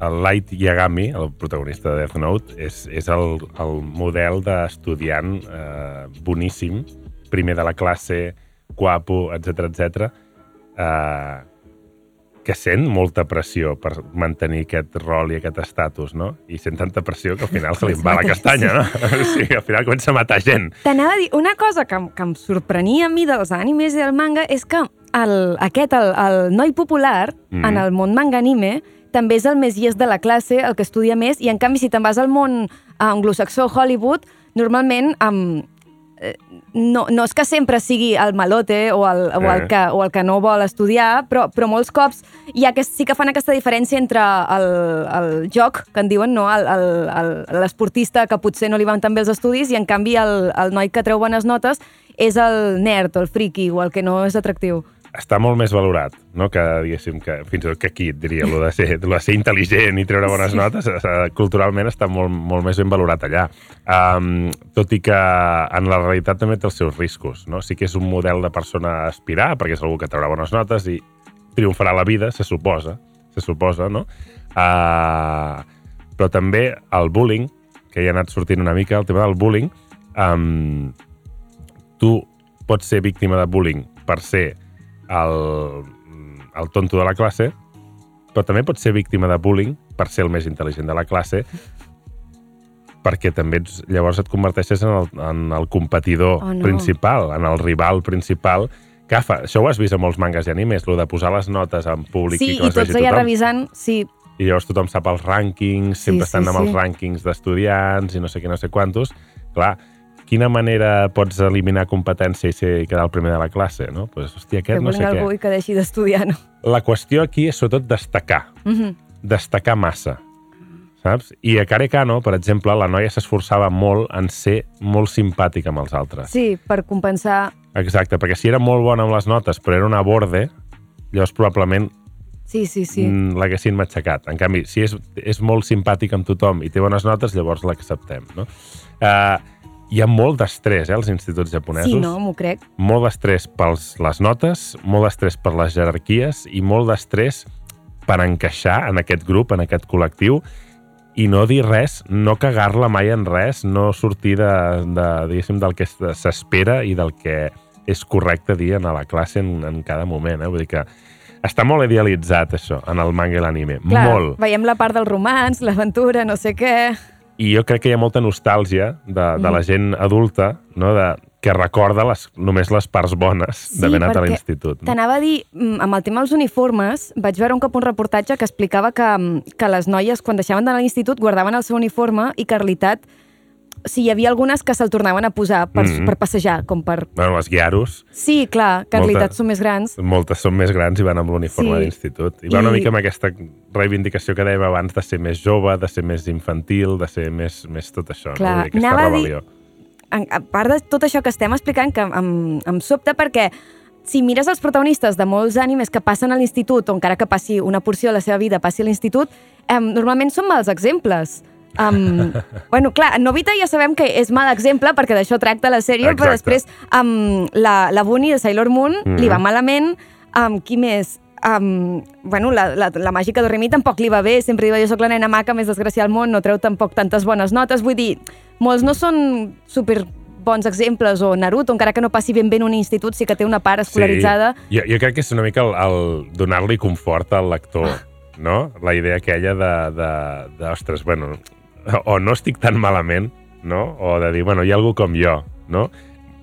El Light Yagami, el protagonista de Death Note, és, és el, el model d'estudiant eh, boníssim, primer de la classe, guapo, etc etc. Eh, que sent molta pressió per mantenir aquest rol i aquest estatus, no? I sent tanta pressió que al final se li va la castanya, no? O sigui, al final comença a matar gent. T'anava a dir, una cosa que, que em sorprenia a mi dels animes i del manga és que el, aquest, el, el noi popular, mm. en el món manga anime, també és el més llest de la classe, el que estudia més, i en canvi si te'n vas al món anglosaxó, Hollywood, normalment um, no, no és que sempre sigui el malote o el, o el, Eh. que, o el que no vol estudiar, però, però molts cops hi ha que, sí que fan aquesta diferència entre el, el joc, que en diuen, no? l'esportista que potser no li van tan bé els estudis i en canvi el, el noi que treu bones notes és el nerd o el friki o el que no és atractiu. Està molt més valorat, no? que, diguéssim, que fins i tot que aquí et diria, lo de ser, lo de ser intel·ligent i treure bones Sí. notes, culturalment està molt, molt més ben valorat allà. Um, tot i que en la realitat també té els seus riscos. No? Sí que és un model de persona a aspirar, perquè és algú que traurà bones notes i triomfarà la vida, se suposa, se suposa, no? Uh, però també el bullying, que ja ha anat sortint una mica, el tema del bullying, um, tu pots ser víctima de bullying per ser el, el tonto de la classe, però també pots ser víctima de bullying per ser el més intel·ligent de la classe, perquè també ets, llavors et converteixes en el, en el competidor Oh, no. principal, en el rival principal, que fa, això ho has vist a molts mangas i animes, lo de posar les notes en públic Sí, i que i les tots vegi allà revisant, sí, I llavors tothom sap els rànquings, Sí, sempre sí, estan amb sí. els rànquings d'estudiants i no sé què, no sé quantos. Clar, quina manera pots eliminar competència i, ser, quedar el primer de la classe, no? Pues, hòstia, que aquest no volen sé algú què. i que deixi d'estudiar, no? La qüestió aquí és sobretot destacar, Mhm. destacar massa, saps? I a Carecano, per exemple, la noia s'esforçava molt en ser molt simpàtica amb els altres. Sí, per compensar... Exacte, perquè si era molt bona amb les notes, però era una borde, llavors probablement Sí, sí, sí. mm, l'haguessin matxacat. En canvi, si és, és molt simpàtic amb tothom i té bones notes, llavors l'acceptem, no? Uh, hi ha molt d'estrès, eh, als instituts japonesos. Sí, no, m'ho crec. Molt d'estrès per les notes, molt d'estrès per les jerarquies i molt d'estrès per encaixar en aquest grup, en aquest col·lectiu, i no dir res, no cagar-la mai en res, no sortir de, de, diguéssim, del que s'espera i del que és correcte dir en la classe en, en cada moment. Eh? Vull dir que està molt idealitzat, això, en el manga i l'anime. Molt. veiem la part del romans, l'aventura, no sé què... I jo crec que hi ha molta nostàlgia de, de la gent adulta, no? de, que recorda les, només les parts bones Sí, d'haver anat a l'institut. No? T'anava a dir, mm, amb el tema dels uniformes, vaig veure un cop un reportatge que explicava que, mm, que les noies, quan deixaven d'anar a l'institut, guardaven el seu uniforme i que, en realitat, sí, hi havia algunes que se'l tornaven a posar per, Mhm. per passejar, com per... Bueno, les guiaros, Sí, clar, que en realitat són més grans. moltes són més grans i van amb l'uniforme Sí. d'institut. I va una I- mica amb aquesta reivindicació que dèiem abans de ser més jove, de ser més infantil, de ser més, més tot això, Clar, no? Aquesta anava a dir- rebel·lió. En- A part de tot això que estem explicant, que em, em sobta perquè si mires els protagonistes de molts animes que passen a l'institut, o encara que passi una porció de la seva vida passi a l'institut, eh, normalment són mals exemples. Um, bueno, clar, Novita ja sabem que és mal exemple perquè d'això tracta la sèrie, però Exacte. després um, la, la Bunny de Sailor Moon Mhm. li va malament, um, qui més? Um, bueno, la, la, la màgica de Remy tampoc li va bé, sempre diu jo sóc la nena maca més desgraciada al món, no treu tampoc tantes bones notes, vull dir, molts no són super bons exemples, o Naruto, encara que no passi ben bé en un institut, sí que té una part escolaritzada. Sí. Jo, jo crec que és una mica el, el donar-li confort al lector, no? La idea aquella de, de, de, ostres, bueno, o no estic tan malament, no? O de dir, bueno, hi ha algú com jo, no?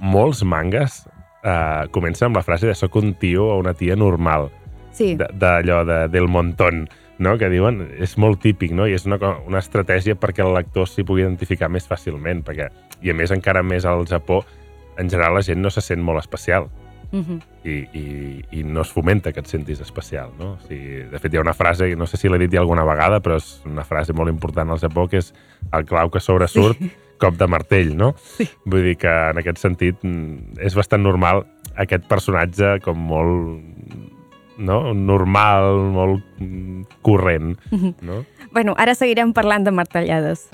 Molts mangas eh, comencen amb la frase de soc un tio o una tia normal, Sí, de- d'allò de, del montón, no? que diuen, és molt típic, no? i és una, una estratègia perquè el lector s'hi pugui identificar més fàcilment, perquè, i a més encara més al Japó, en general la gent no se sent molt especial, Mhm. i, i, i no es fomenta que et sentis especial. No? O sigui, de fet, hi ha una frase, no sé si l'he dit ja alguna vegada, però és una frase molt important al Japó, que és el clau que sobresurt, sí. cop de martell, no? Sí. Vull dir que en aquest sentit mm, és bastant normal aquest personatge com molt no? normal, molt mm, corrent, Mhm. no? Bueno, ara seguirem parlant de martellades.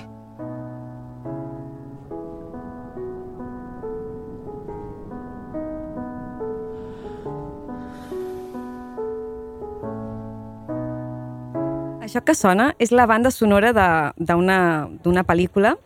Això que sona és la banda sonora de- d'una pel·lícula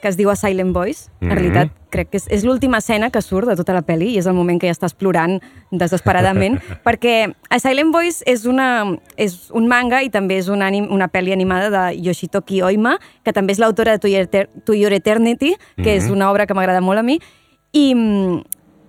que es diu A Silent Voice. En Mhm. realitat, crec que és, és l'última escena que surt de tota la pel·li i és el moment que ja estàs plorant desesperadament, perquè A Silent Voice és, una, és un manga i també és una, anim, una pel·li animada de Yoshitoki Oima, que també és l'autora de To Your, Eter- To Your Eternity, que és Mhm. una obra que m'agrada molt a mi, i mm,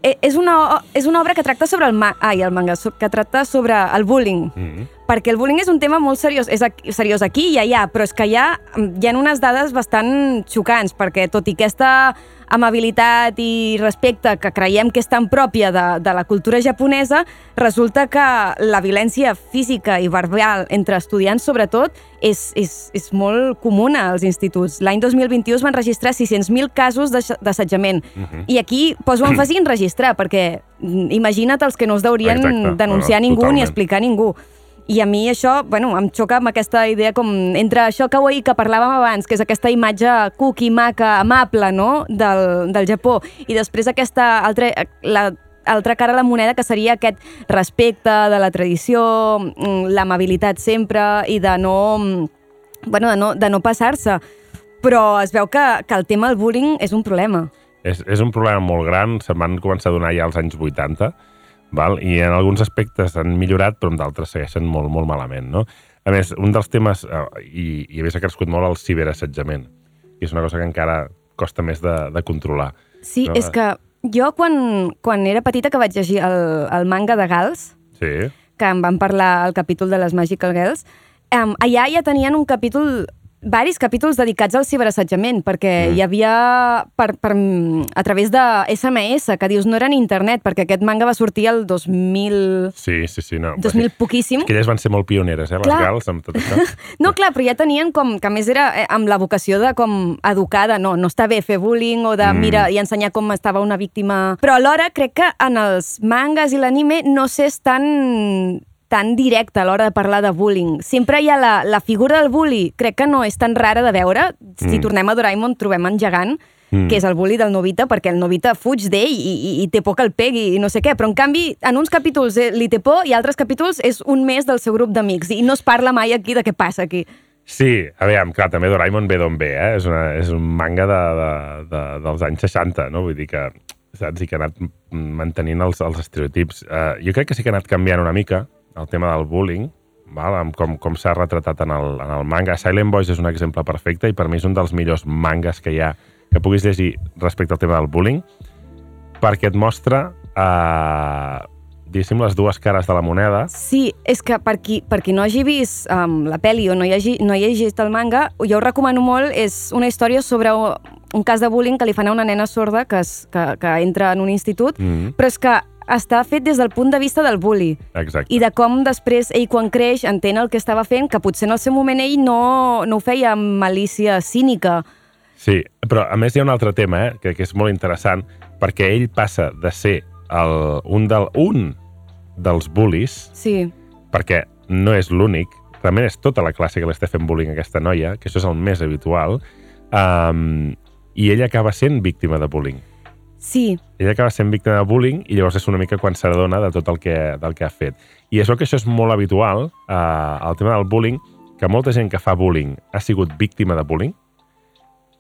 e- és una, és una obra que tracta sobre el, ma ai, el manga, que tracta sobre el bullying, Mm. Perquè el bullying és un tema molt seriós, és aquí, seriós aquí i allà, però és que hi ha, hi ha unes dades bastant xocants, perquè tot i aquesta amabilitat i respecte que creiem que és tan pròpia de, de la cultura japonesa, resulta que la violència física i verbal entre estudiants, sobretot, és, és, és molt comuna als instituts. L'any 2021 es van registrar 600.000 casos d'assetjament. Mhm. I aquí poso èmfasi en registrar, perquè mm, imagina't els que no es deurien Exacte. denunciar No, no, ningú ni totalment. explicar a ningú. I a mi això, bueno, em xoca amb aquesta idea com entre això kawaii que parlàvem abans, que és aquesta imatge cookie, maca, amable, no?, del, del Japó, i després aquesta altra, la, altra cara a la moneda que seria aquest respecte de la tradició, mm, l'amabilitat sempre i de no, mm, bueno, de no, de no passar-se. Però es veu que, que el tema del bullying és un problema. És, és un problema molt gran, se'n van començar a donar ja als anys 80, val? i en alguns aspectes han millorat, però en d'altres segueixen molt, molt malament. No? A més, un dels temes, eh, i, i a més ha crescut molt el ciberassetjament, que és una cosa que encara costa més de, de controlar. Sí, No, és que jo quan, quan era petita que vaig llegir el, el manga de Gals, Sí, que em van parlar al capítol de les Magical Girls, um, allà ja tenien un capítol varis capítols dedicats al ciberassetjament, perquè Mm. hi havia per, per, a través de SMS, que dius no era en internet, perquè aquest manga va sortir el 2000... sí, sí, sí. No. 2000 poquíssim. És que elles van ser molt pioneres, eh, les Clar. gals, amb tot això. No, clar, però ja tenien com, que a més era eh, amb la vocació de com educada, no, no està bé fer bullying o de Mm. mira i ensenyar com estava una víctima... Però alhora crec que en els mangas i l'anime no s'és tan tan directe a l'hora de parlar de bullying. Sempre hi ha la, la figura del bully, crec que no és tan rara de veure. Si Mm. tornem a Doraemon, trobem en Gegant, Mm. que és el bully del Novita, perquè el Novita fuig d'ell i, i, i té por que el pegui i no sé què, però en canvi, en uns capítols eh, li té por i altres capítols és un mes del seu grup d'amics i no es parla mai aquí de què passa aquí. Sí, a veure, clar, també Doraemon ve d'on ve, eh? És, una, és un manga de, de, de, dels anys 60, no? Vull dir que, saps, i que ha anat mantenint els, els estereotips. Uh, jo crec que sí que ha anat canviant una mica el tema del bullying, val? amb com, com s'ha retratat en el, en el manga. Silent Boys és un exemple perfecte i per mi és un dels millors mangas que hi ha que puguis llegir respecte al tema del bullying, perquè et mostra, uh, diguéssim, les dues cares de la moneda. Sí, és que per qui, per qui no hagi vist um, la pel·li o no hi, hagi, no hi hagi llegit el manga, jo ho recomano molt, és una història sobre un cas de bullying que li fan a una nena sorda que, es, que, que entra en un institut, Mhm. però és que està fet des del punt de vista del bully Exacte. i de com després ell quan creix entén el que estava fent, que potser en el seu moment ell no, no ho feia amb malícia cínica. Sí, però a més hi ha un altre tema, eh, que, que és molt interessant, perquè ell passa de ser el, un, del, un dels bullies, Sí, perquè no és l'únic, realment és tota la classe que l'està fent bullying aquesta noia, que això és el més habitual, um, i ella acaba sent víctima de bullying. Sí, Ella acaba sent víctima de bullying i llavors és una mica quan s'adona de tot el que, del que ha fet. I és que això és molt habitual, eh, el tema del bullying, que molta gent que fa bullying ha sigut víctima de bullying,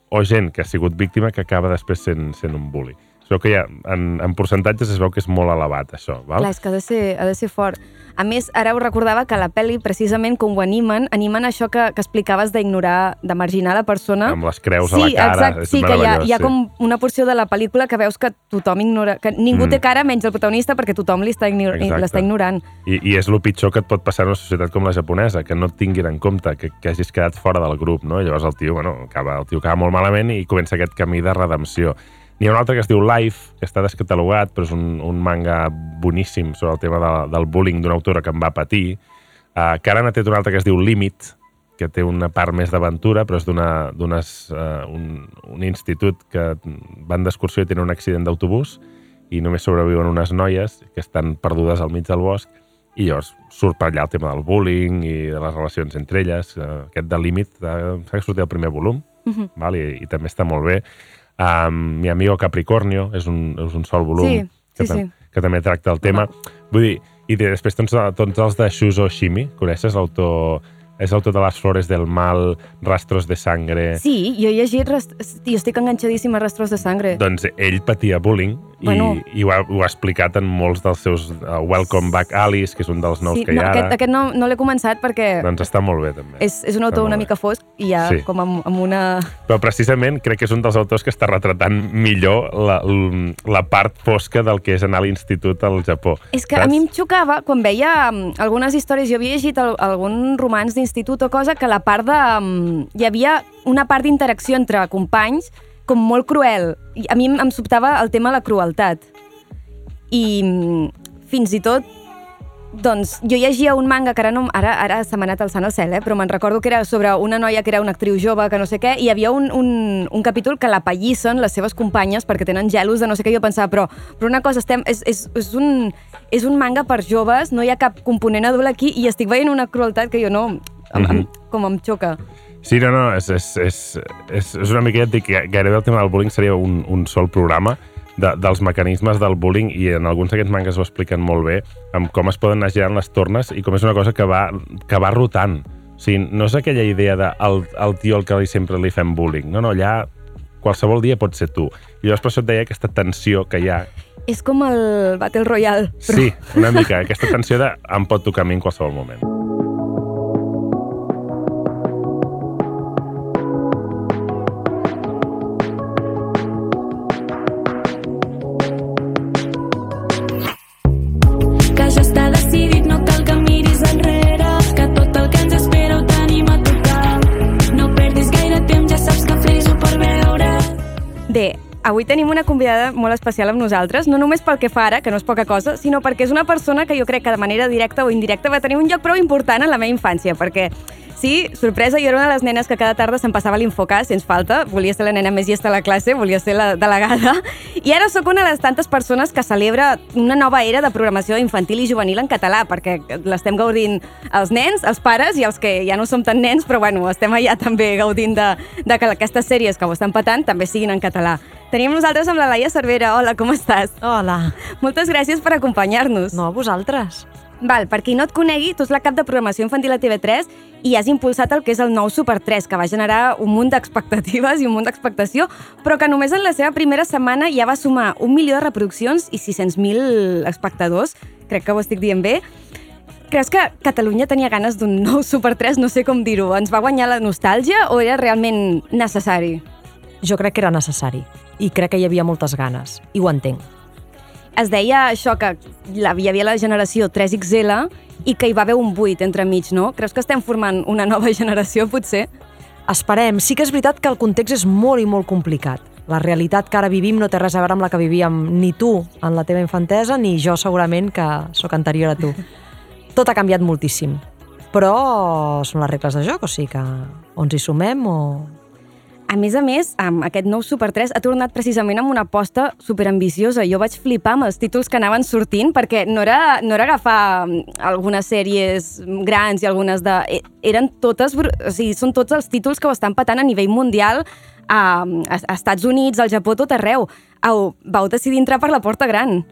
o gent que ha sigut víctima que acaba després sent, sent un bully. Es veu que ja, en, en percentatges es veu que és molt elevat, això. Val? clar, és que ha de, ser, ha de ser fort. A més, ara ho recordava que la pel·li, precisament com ho animen, animen això que, que explicaves d'ignorar, de marginar la persona. Amb les creus sí, a la cara. Exacte, és sí, que hi ha, hi ha sí. com una porció de la pel·lícula que veus que tothom ignora, que ningú Mm. té cara menys el protagonista perquè tothom ignor l'està ignorant. I, I és el pitjor que et pot passar en una societat com la japonesa, que no et tinguin en compte, que, que hagis quedat fora del grup, no? I llavors el tio, bueno, acaba, el tio acaba molt malament i comença aquest camí de redempció. N'hi ha un altre que es diu Life, que està descatalogat, però és un, un manga boníssim sobre el tema de, del bullying d'una autora que em va patir. Uh, que ara n'ha tret un altre que es diu Límit, que té una part més d'aventura, però és d'unes, uh, un, un institut que van d'excursió i tenen un accident d'autobús i només sobreviuen unes noies que estan perdudes al mig del bosc i llavors surt per allà el tema del bullying i de les relacions entre elles. Uh, aquest de límit uh, s'ha sortit el primer volum Mhm. val? I, i també està molt bé. Um, mi amigo Capricornio és un, és un sol volum Sí, que, sí, tam- sí. que també tracta el tema. Vull dir, i de- després tots, tots els de Shuzo Shimi, coneixes l'autor és l'autor de Les flores del mal, Rastros de sangre... Sí, jo he llegit... Rest... Jo estic enganxadíssima a Rastros de Sangre. Doncs ell patia bullying Bueno. i ho, ha, ho ha explicat en molts dels seus uh, Welcome Back Alice, que és un dels nous sí, que hi no, ha aquest, ara. aquest no, no l'he començat perquè Doncs està molt bé, també. és, és un autor una bé. mica fosc i ja Sí. com amb, amb una... Però precisament crec que és un dels autors que està retratant millor la, la part fosca del que és anar a l'institut al Japó. És que a mi em xocava, quan veia um, algunes històries, jo havia llegit al, algun romans d'institut o cosa, que la part de... Um, hi havia una part d'interacció entre companys com molt cruel. I a mi em, sobtava el tema de la crueltat. I mm, fins i tot doncs jo llegia un manga que ara, no, ara, ara se m'ha anat alçant el cel, eh? però me'n recordo que era sobre una noia que era una actriu jove, que no sé què, i hi havia un, un, un capítol que la pallissen les seves companyes perquè tenen gelos de no sé què, jo pensava, però, però una cosa, estem, és, és, és, un, és un manga per joves, no hi ha cap component adult aquí, i estic veient una crueltat que jo no... Em, em, com em xoca. Sí, no, no, és, és, és, és, és una mica, ja et dic, gairebé el tema del bullying seria un, un sol programa de, dels mecanismes del bullying i en alguns d'aquests mangas ho expliquen molt bé amb com es poden anar girant les tornes i com és una cosa que va, que va rotant. O sigui, no és aquella idea de el, el tio al que li sempre li fem bullying. No, no, allà qualsevol dia pot ser tu. I llavors per això et deia aquesta tensió que hi ha. És com el Battle Royale. Però... Sí, una mica, aquesta tensió de em pot tocar a mi en qualsevol moment. Avui tenim una convidada molt especial amb nosaltres, no només pel que fa ara, que no és poca cosa, sinó perquè és una persona que jo crec que de manera directa o indirecta va tenir un lloc prou important en la meva infància, perquè Sí, sorpresa, jo era una de les nenes que cada tarda se'n passava a l'Infocàs, sens falta. Volia ser la nena més llesta de la classe, volia ser la delegada. I ara sóc una de les tantes persones que celebra una nova era de programació infantil i juvenil en català, perquè l'estem gaudint els nens, els pares i els que ja no som tan nens, però bueno, estem allà també gaudint de, de que aquestes sèries que ho estan patant també siguin en català. Tenim nosaltres amb la Laia Cervera. Hola, com estàs? Hola. Moltes gràcies per acompanyar-nos. No, vosaltres. Val, per qui no et conegui, tu ets la cap de programació infantil a TV3 i has impulsat el que és el nou Super 3, que va generar un munt d'expectatives i un munt d'expectació, però que només en la seva primera setmana ja va sumar un milió de reproduccions i 600.000 espectadors. Crec que ho estic dient bé. Creus que Catalunya tenia ganes d'un nou Super 3? No sé com dir-ho. Ens va guanyar la nostàlgia o era realment necessari? Jo crec que era necessari i crec que hi havia moltes ganes i ho entenc. es deia això que la, hi havia la generació 3XL i que hi va haver un buit entre mig, no? Creus que estem formant una nova generació, potser? Esperem. Sí que és veritat que el context és molt i molt complicat. La realitat que ara vivim no té res a veure amb la que vivíem ni tu en la teva infantesa, ni jo segurament que sóc anterior a tu. Tot ha canviat moltíssim. Però són les regles de joc, o sigui que o ens hi sumem o... A més a més, amb aquest nou Super 3 ha tornat precisament amb una aposta superambiciosa. Jo vaig flipar amb els títols que anaven sortint perquè no era, no era agafar mm, algunes sèries grans i algunes de... e- Eren totes... O sigui, són tots els títols que ho estan patant a nivell mundial a a Estats Units, al Japó, tot arreu. Au, vau decidir entrar per la porta gran.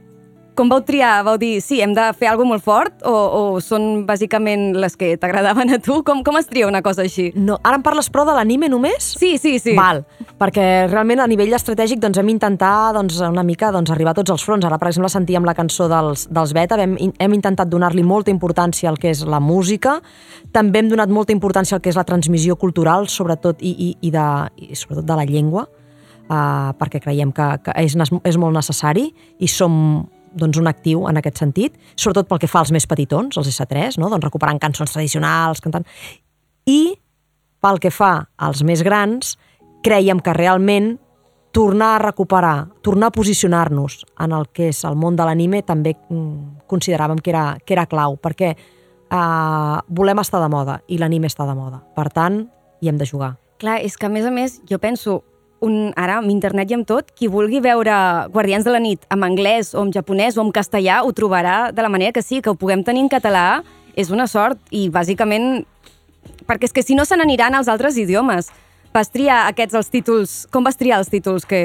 Com vau triar? Vau dir, sí, hem de fer alguna molt fort? O, o són bàsicament les que t'agradaven a tu? Com, com es tria una cosa així? No, ara em parles, però, de l'anime només? Sí, sí, sí. Val, perquè realment a nivell estratègic doncs, hem intentat doncs, una mica doncs, arribar a tots els fronts. Ara, per exemple, sentíem la cançó dels, dels Beta, hem, hem intentat donar-li molta importància al que és la música, també hem donat molta importància al que és la transmissió cultural, sobretot, i, i, i, de, i sobretot de la llengua, uh, perquè creiem que, que és, és molt necessari i som doncs, un actiu en aquest sentit, sobretot pel que fa als més petitons, els S3, no? doncs, recuperant cançons tradicionals, cantant... I pel que fa als més grans, creiem que realment tornar a recuperar, tornar a posicionar-nos en el que és el món de l'anime també mm, consideràvem que era, que era clau, perquè eh, volem estar de moda i l'anime està de moda. Per tant, hi hem de jugar. Clar, és que a més a més, jo penso, un, ara amb internet i amb tot, qui vulgui veure Guardians de la nit en anglès o en japonès o en castellà ho trobarà de la manera que sí, que ho puguem tenir en català és una sort i bàsicament perquè és que si no se n'aniran als altres idiomes. Vas triar aquests els títols... Com vas triar els títols que...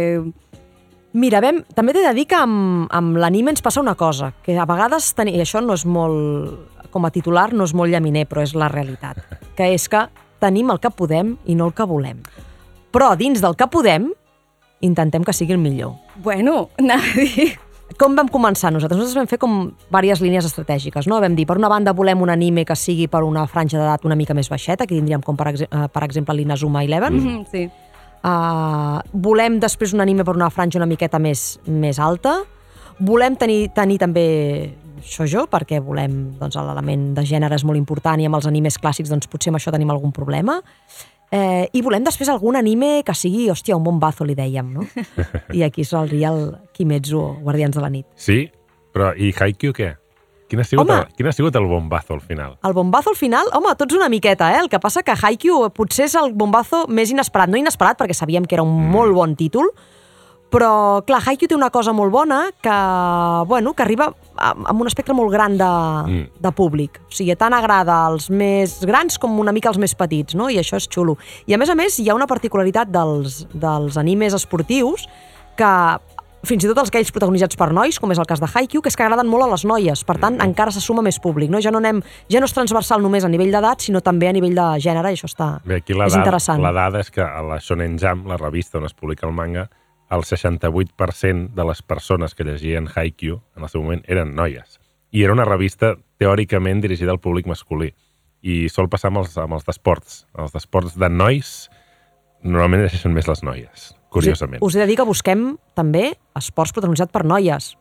Mira, vam, també t'he de dir que amb, amb l'anime ens passa una cosa, que a vegades, teni, i això no és molt, com a titular, no és molt llaminer, però és la realitat, que és que tenim el que podem i no el que volem. Però dins del que podem, intentem que sigui el millor. Bueno, anava a dir... Com vam començar nosaltres? Nosaltres vam fer com diverses línies estratègiques, no? Vam dir, per una banda volem un anime que sigui per una franja d'edat una mica més baixeta, que tindríem com per, exe per exemple l'Inazuma Eleven. Mm. Mm, sí. Uh, volem després un anime per una franja una miqueta més, més alta. Volem tenir, tenir també shoujo, perquè volem, doncs, l'element de gènere és molt important i amb els animes clàssics doncs, potser amb això tenim algun problema. Eh, I volem després algun anime que sigui, hòstia, un bombazo, li dèiem, no? I aquí saldria el Kimetsu, Guardians de la nit. Sí, però i Haikyuu què? Quin ha sigut, Home! el, quin ha sigut el bombazo al final? El bombazo al final, home, tots una miqueta, eh? El que passa que Haikyuu potser és el bombazo més inesperat. No inesperat, perquè sabíem que era un mm. molt bon títol, però, clar, Haikyuu té una cosa molt bona que, bueno, que arriba amb un espectre molt gran de, Mm. mm. de públic. O sigui, tant agrada als més grans com una mica als més petits, no? I això és xulo. I, a més a més, hi ha una particularitat dels, dels animes esportius que fins i tot els aquells protagonitzats per nois, com és el cas de Haikyuu, que és que agraden molt a les noies, per tant, encara se suma més públic, no? Ja no, anem, ja no és transversal només a nivell d'edat, sinó també a nivell de gènere, i això està, Bé, aquí la, és dada, interessant. la dada és que a la Shonen Jump, la revista on es publica el manga, el 68% de les persones que llegien Haikyuu en el seu moment eren noies. I era una revista teòricament dirigida al públic masculí. I sol passar amb els, amb els d'esports. Els d'esports de nois normalment llegeixen més les noies, curiosament. Us he de dir que busquem també esports protagonitzats per noies.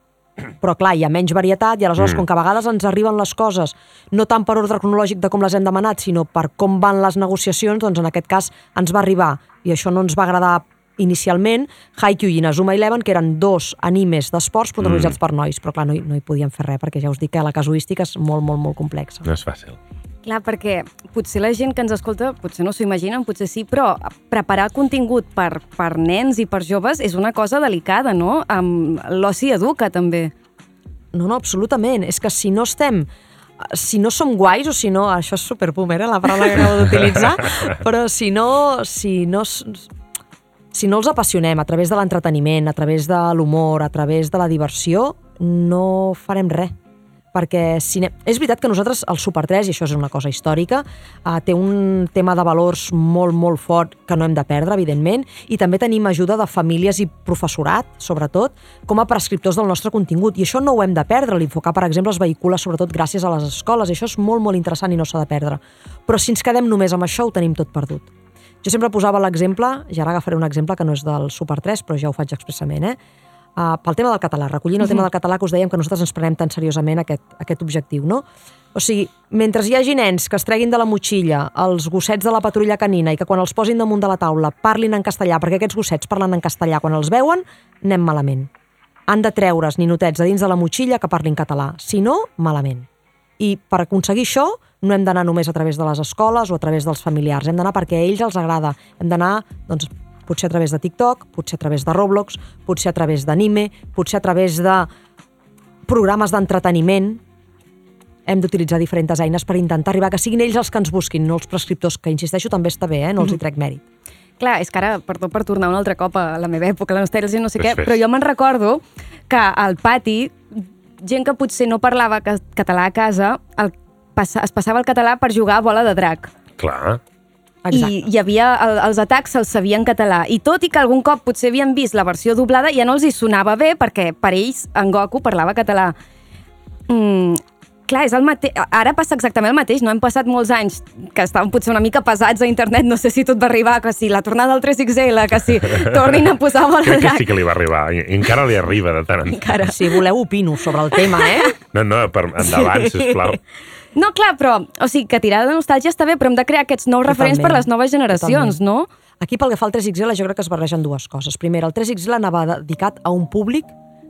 Però clar, hi ha menys varietat i aleshores, mm. com que a vegades ens arriben les coses no tant per ordre cronològic de com les hem demanat, sinó per com van les negociacions, doncs en aquest cas ens va arribar. I això no ens va agradar inicialment Haikyuu i Inazuma Eleven, que eren dos animes d'esports protagonitzats mm. per nois, però clar, no hi, no hi podíem fer res, perquè ja us dic que la casuística és molt, molt, molt complexa. No és fàcil. Clar, perquè potser la gent que ens escolta, potser no s'ho imaginen, potser sí, però preparar contingut per, per nens i per joves és una cosa delicada, no? Amb l'oci educa, també. No, no, absolutament. És que si no estem si no som guais o si no... Això és superboomer, eh, la paraula que acabo d'utilitzar, però si no, si no, si no els apassionem a través de l'entreteniment, a través de l'humor, a través de la diversió, no farem res. Perquè si ne... és veritat que nosaltres, el Super 3, i això és una cosa històrica, eh, té un tema de valors molt, molt fort que no hem de perdre, evidentment, i també tenim ajuda de famílies i professorat, sobretot, com a prescriptors del nostre contingut. I això no ho hem de perdre. L'infocar, per exemple, es vehicula sobretot gràcies a les escoles, i això és molt, molt interessant i no s'ha de perdre. Però si ens quedem només amb això, ho tenim tot perdut. Jo sempre posava l'exemple, i ara agafaré un exemple que no és del Super 3, però ja ho faig expressament, eh? uh, pel tema del català, recollint el tema del català que us dèiem que nosaltres ens prenem tan seriosament aquest, aquest objectiu, no? O sigui, mentre hi hagi nens que es treguin de la motxilla els gossets de la patrulla canina i que quan els posin damunt de la taula parlin en castellà, perquè aquests gossets parlen en castellà quan els veuen, anem malament. Han de treure's ninotets de dins de la motxilla que parlin català. Si no, malament. I per aconseguir això no hem d'anar només a través de les escoles o a través dels familiars, hem d'anar perquè a ells els agrada. Hem d'anar, doncs, potser a través de TikTok, potser a través de Roblox, potser a través d'anime, potser a través de programes d'entreteniment. Hem d'utilitzar diferents eines per intentar arribar que siguin ells els que ens busquin, no els prescriptors, que insisteixo també està bé, eh? no els hi trec mèrit. Clar, és que ara, perdó per tornar un altre cop a la meva època, la nostàlgia, no sé què, però jo me'n recordo que al pati, gent que potser no parlava ca- català a casa, el, passa, es passava el català per jugar a bola de drac. Clar. Exacte. I hi havia el, els atacs se'ls sabia en català. I tot i que algun cop potser havien vist la versió doblada, ja no els hi sonava bé perquè per ells en Goku parlava català. Mm, clar, és el mate... ara passa exactament el mateix, no? Hem passat molts anys que estaven potser una mica pesats a internet, no sé si tot va arribar, que si la tornada del 3XL, que si tornin a posar bola de Crec que sí que li va arribar. I encara li arriba de tant en tant. Encara. Si voleu opino sobre el tema, eh? No, no, per endavant, sisplau. No, clar, però, o sigui, que tirar de nostàlgia està bé, però hem de crear aquests nous referents per Totalment. les noves generacions, Totalment. no? Aquí pel que fa al 3XL jo crec que es barregen dues coses. Primera, el 3XL anava dedicat a un públic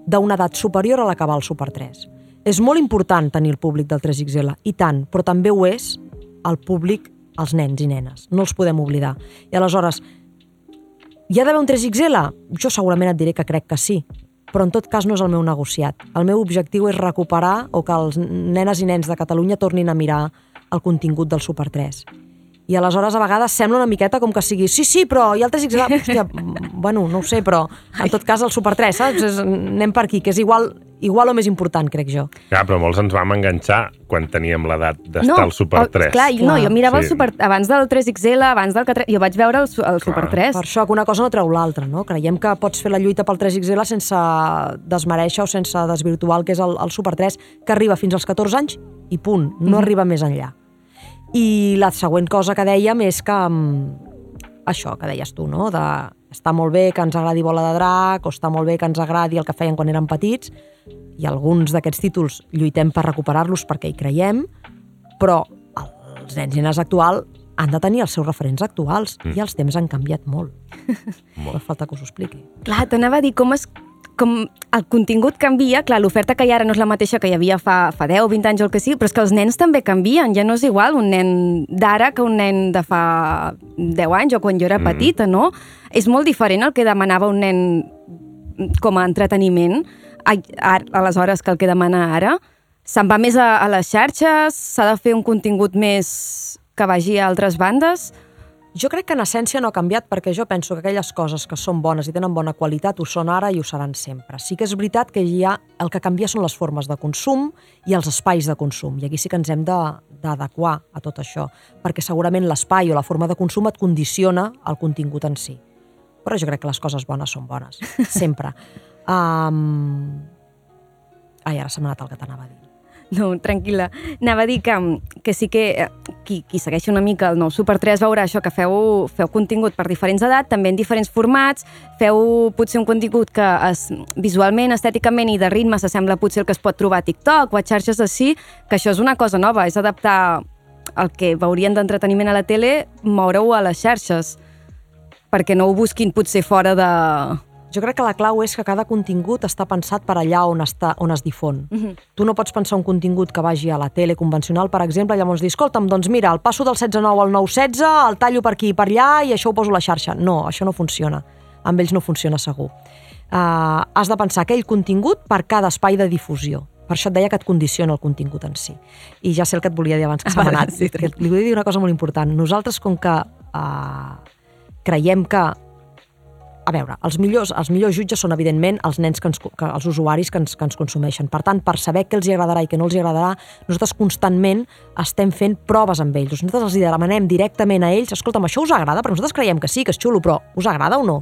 d'una edat superior a la que va el Super 3. És molt important tenir el públic del 3XL, i tant, però també ho és el públic, els nens i nenes. No els podem oblidar. I aleshores, hi ha d'haver un 3XL? Jo segurament et diré que crec que sí, però en tot cas no és el meu negociat. El meu objectiu és recuperar o que els nenes i nens de Catalunya tornin a mirar el contingut del Super 3. I aleshores a vegades sembla una miqueta com que sigui sí, sí, però hi ha el 3XL, hòstia, bueno, no ho sé, però en tot cas el Super 3, saps? És, anem per aquí, que és igual, igual o més important, crec jo. Ja, però molts ens vam enganxar quan teníem l'edat d'estar al Super o- 3. Clar, no, jo mirava el Sí. super, abans del 3XL, abans del 4... Jo vaig veure el, el Super 3. Per això que una cosa no treu l'altra, no? Creiem que pots fer la lluita pel 3XL sense desmereixer o sense desvirtuar el que és el, el Super 3, que arriba fins als 14 anys i punt, no arriba més enllà. I la següent cosa que dèiem és que mm, això que deies tu, no? De, està molt bé que ens agradi Bola de Drac o està molt bé que ens agradi el que feien quan érem petits i alguns d'aquests títols lluitem per recuperar-los perquè hi creiem, però els nens i nenes actual han de tenir els seus referents actuals mm. i els temps han canviat molt. molt. No falta que us ho expliqui. Clar, t'anava a dir com es com el contingut canvia, clar, l'oferta que hi ara no és la mateixa que hi havia fa, fa 10, 20 anys o el que sigui, però és que els nens també canvien, ja no és igual un nen d'ara que un nen de fa 10 anys o quan jo era Mm. petita, no? És molt diferent el que demanava un nen com a entreteniment a, a, aleshores que el que demana ara. Se'n va més a, a les xarxes, s'ha de fer un contingut més que vagi a altres bandes. Jo crec que en essència no ha canviat perquè jo penso que aquelles coses que són bones i tenen bona qualitat ho són ara i ho seran sempre. Sí que és veritat que hi ha, el que canvia són les formes de consum i els espais de consum i aquí sí que ens hem de- d'adequar a tot això perquè segurament l'espai o la forma de consum et condiciona el contingut en si. Però jo crec que les coses bones són bones, sempre. Um... Ai, ara se m'ha anat el que t'anava a dir. No, tranquil·la. Anava a dir que, que sí que eh, qui, qui segueixi una mica el nou Super 3 veurà això, que feu, feu contingut per diferents edats, també en diferents formats, feu potser un contingut que es, visualment, estèticament i de ritme s'assembla potser el que es pot trobar a TikTok o a xarxes així, que això és una cosa nova, és adaptar el que veurien d'entreteniment a la tele, moure-ho a les xarxes, perquè no ho busquin potser fora de... Jo crec que la clau és que cada contingut està pensat per allà on, està, on es difon. Mm -hmm. Tu no pots pensar un contingut que vagi a la tele convencional, per exemple, i llavors dir, escolta'm, doncs mira, el passo del 16-9 al 9-16, el tallo per aquí i per allà i això ho poso a la xarxa. No, això no funciona. Amb ells no funciona segur. Uh, has de pensar aquell contingut per cada espai de difusió. Per això et deia que et condiciona el contingut en si. I ja sé el que et volia dir abans que Ah, s'ha anat. sí, que li vull dir una cosa molt important. Nosaltres, com que uh, creiem que a veure, els millors, els millors jutges són, evidentment, els nens, que ens, que, els usuaris que ens, que ens consumeixen. Per tant, per saber què els agradarà i què no els agradarà, nosaltres constantment estem fent proves amb ells. Nosaltres els demanem directament a ells, escolta'm, això us agrada? Perquè nosaltres creiem que sí, que és xulo, però us agrada o no?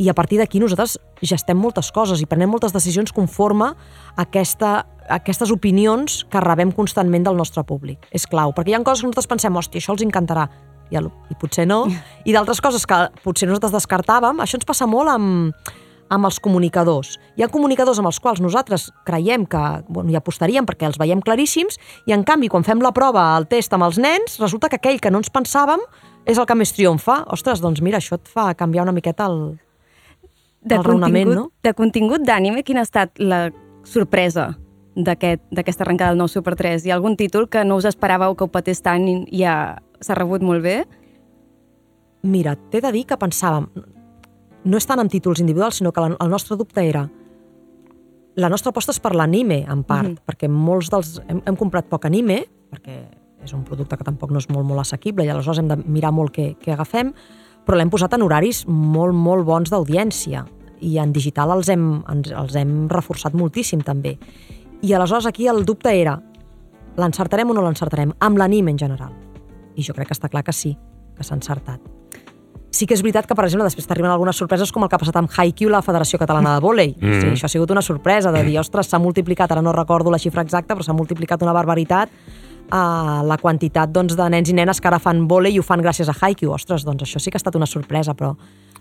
I a partir d'aquí nosaltres gestem moltes coses i prenem moltes decisions conforme a aquesta, a aquestes opinions que rebem constantment del nostre públic. És clau, perquè hi ha coses que nosaltres pensem, hòstia, això els encantarà, i, el, i potser no, i d'altres coses que potser nosaltres descartàvem, això ens passa molt amb, amb els comunicadors. Hi ha comunicadors amb els quals nosaltres creiem que bueno, hi apostaríem perquè els veiem claríssims i, en canvi, quan fem la prova, el test amb els nens, resulta que aquell que no ens pensàvem és el que més triomfa. Ostres, doncs mira, això et fa canviar una miqueta el, De el raonament, no? De contingut d'ànime, quina ha estat la sorpresa d'aquest- d'aquesta arrencada del nou Super 3? Hi ha algun títol que no us esperàveu que ho patés tant i ja s'ha rebut molt bé? Mira, t'he de dir que pensàvem, no és tant amb títols individuals, sinó que la, el nostre dubte era la nostra aposta és per l'anime, en part, Mhm. perquè molts dels... Hem, hem comprat poc anime, perquè és un producte que tampoc no és molt, molt assequible i aleshores hem de mirar molt què, què agafem, però l'hem posat en horaris molt, molt bons d'audiència i en digital els hem, ens, els hem reforçat moltíssim també. I aleshores aquí el dubte era l'encertarem o no l'encertarem? Amb l'anime en general. I jo crec que està clar que sí, que s'ha encertat. Sí que és veritat que, per exemple, després t'arriben algunes sorpreses com el que ha passat amb Haikyuu, la Federació Catalana de Vòlei. Mm. Sí, això ha sigut una sorpresa, de dir, ostres, s'ha multiplicat, ara no recordo la xifra exacta, però s'ha multiplicat una barbaritat uh, la quantitat doncs, de nens i nenes que ara fan vòlei i ho fan gràcies a Haikyuu. Ostres, doncs això sí que ha estat una sorpresa, però...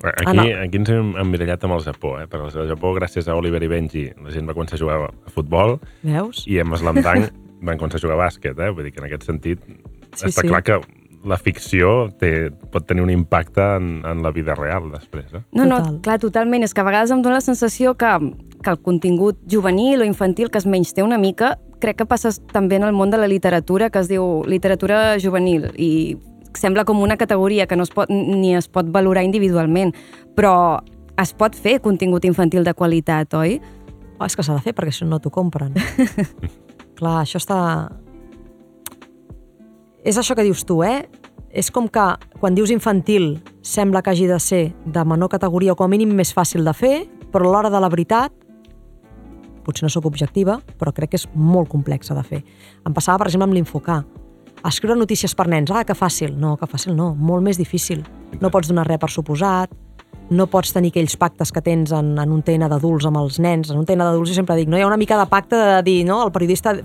Aquí, Ah, no. aquí ens hem emmirallat amb el Japó, eh? Perquè al Japó, gràcies a Oliver i Benji, la gent va començar a jugar a futbol Veus? i amb Slam Dunk van començar a jugar a bàsquet, eh? Vull dir que en aquest sentit Sí, està sí. clar que la ficció té, pot tenir un impacte en, en la vida real després, eh? No, no, Total. clar, totalment. És que a vegades em dóna la sensació que, que el contingut juvenil o infantil que es menys té una mica, crec que passa també en el món de la literatura, que es diu literatura juvenil, i sembla com una categoria que no es pot, ni es pot valorar individualment, però es pot fer contingut infantil de qualitat, oi? Oh, és que s'ha de fer perquè si no t'ho compren. Clar, això està... És això que dius tu, eh? És com que quan dius infantil sembla que hagi de ser de menor categoria o com a mínim més fàcil de fer, però a l'hora de la veritat, potser no sóc objectiva, però crec que és molt complexa de fer. Em passava, per exemple, amb l'infocar. Escriure notícies per nens, ah, que fàcil. No, que fàcil no, molt més difícil. No pots donar res per suposat, no pots tenir aquells pactes que tens en, en un TN d'adults amb els nens. En un TN d'adults jo sempre dic, no hi ha una mica de pacte de dir, no, el periodista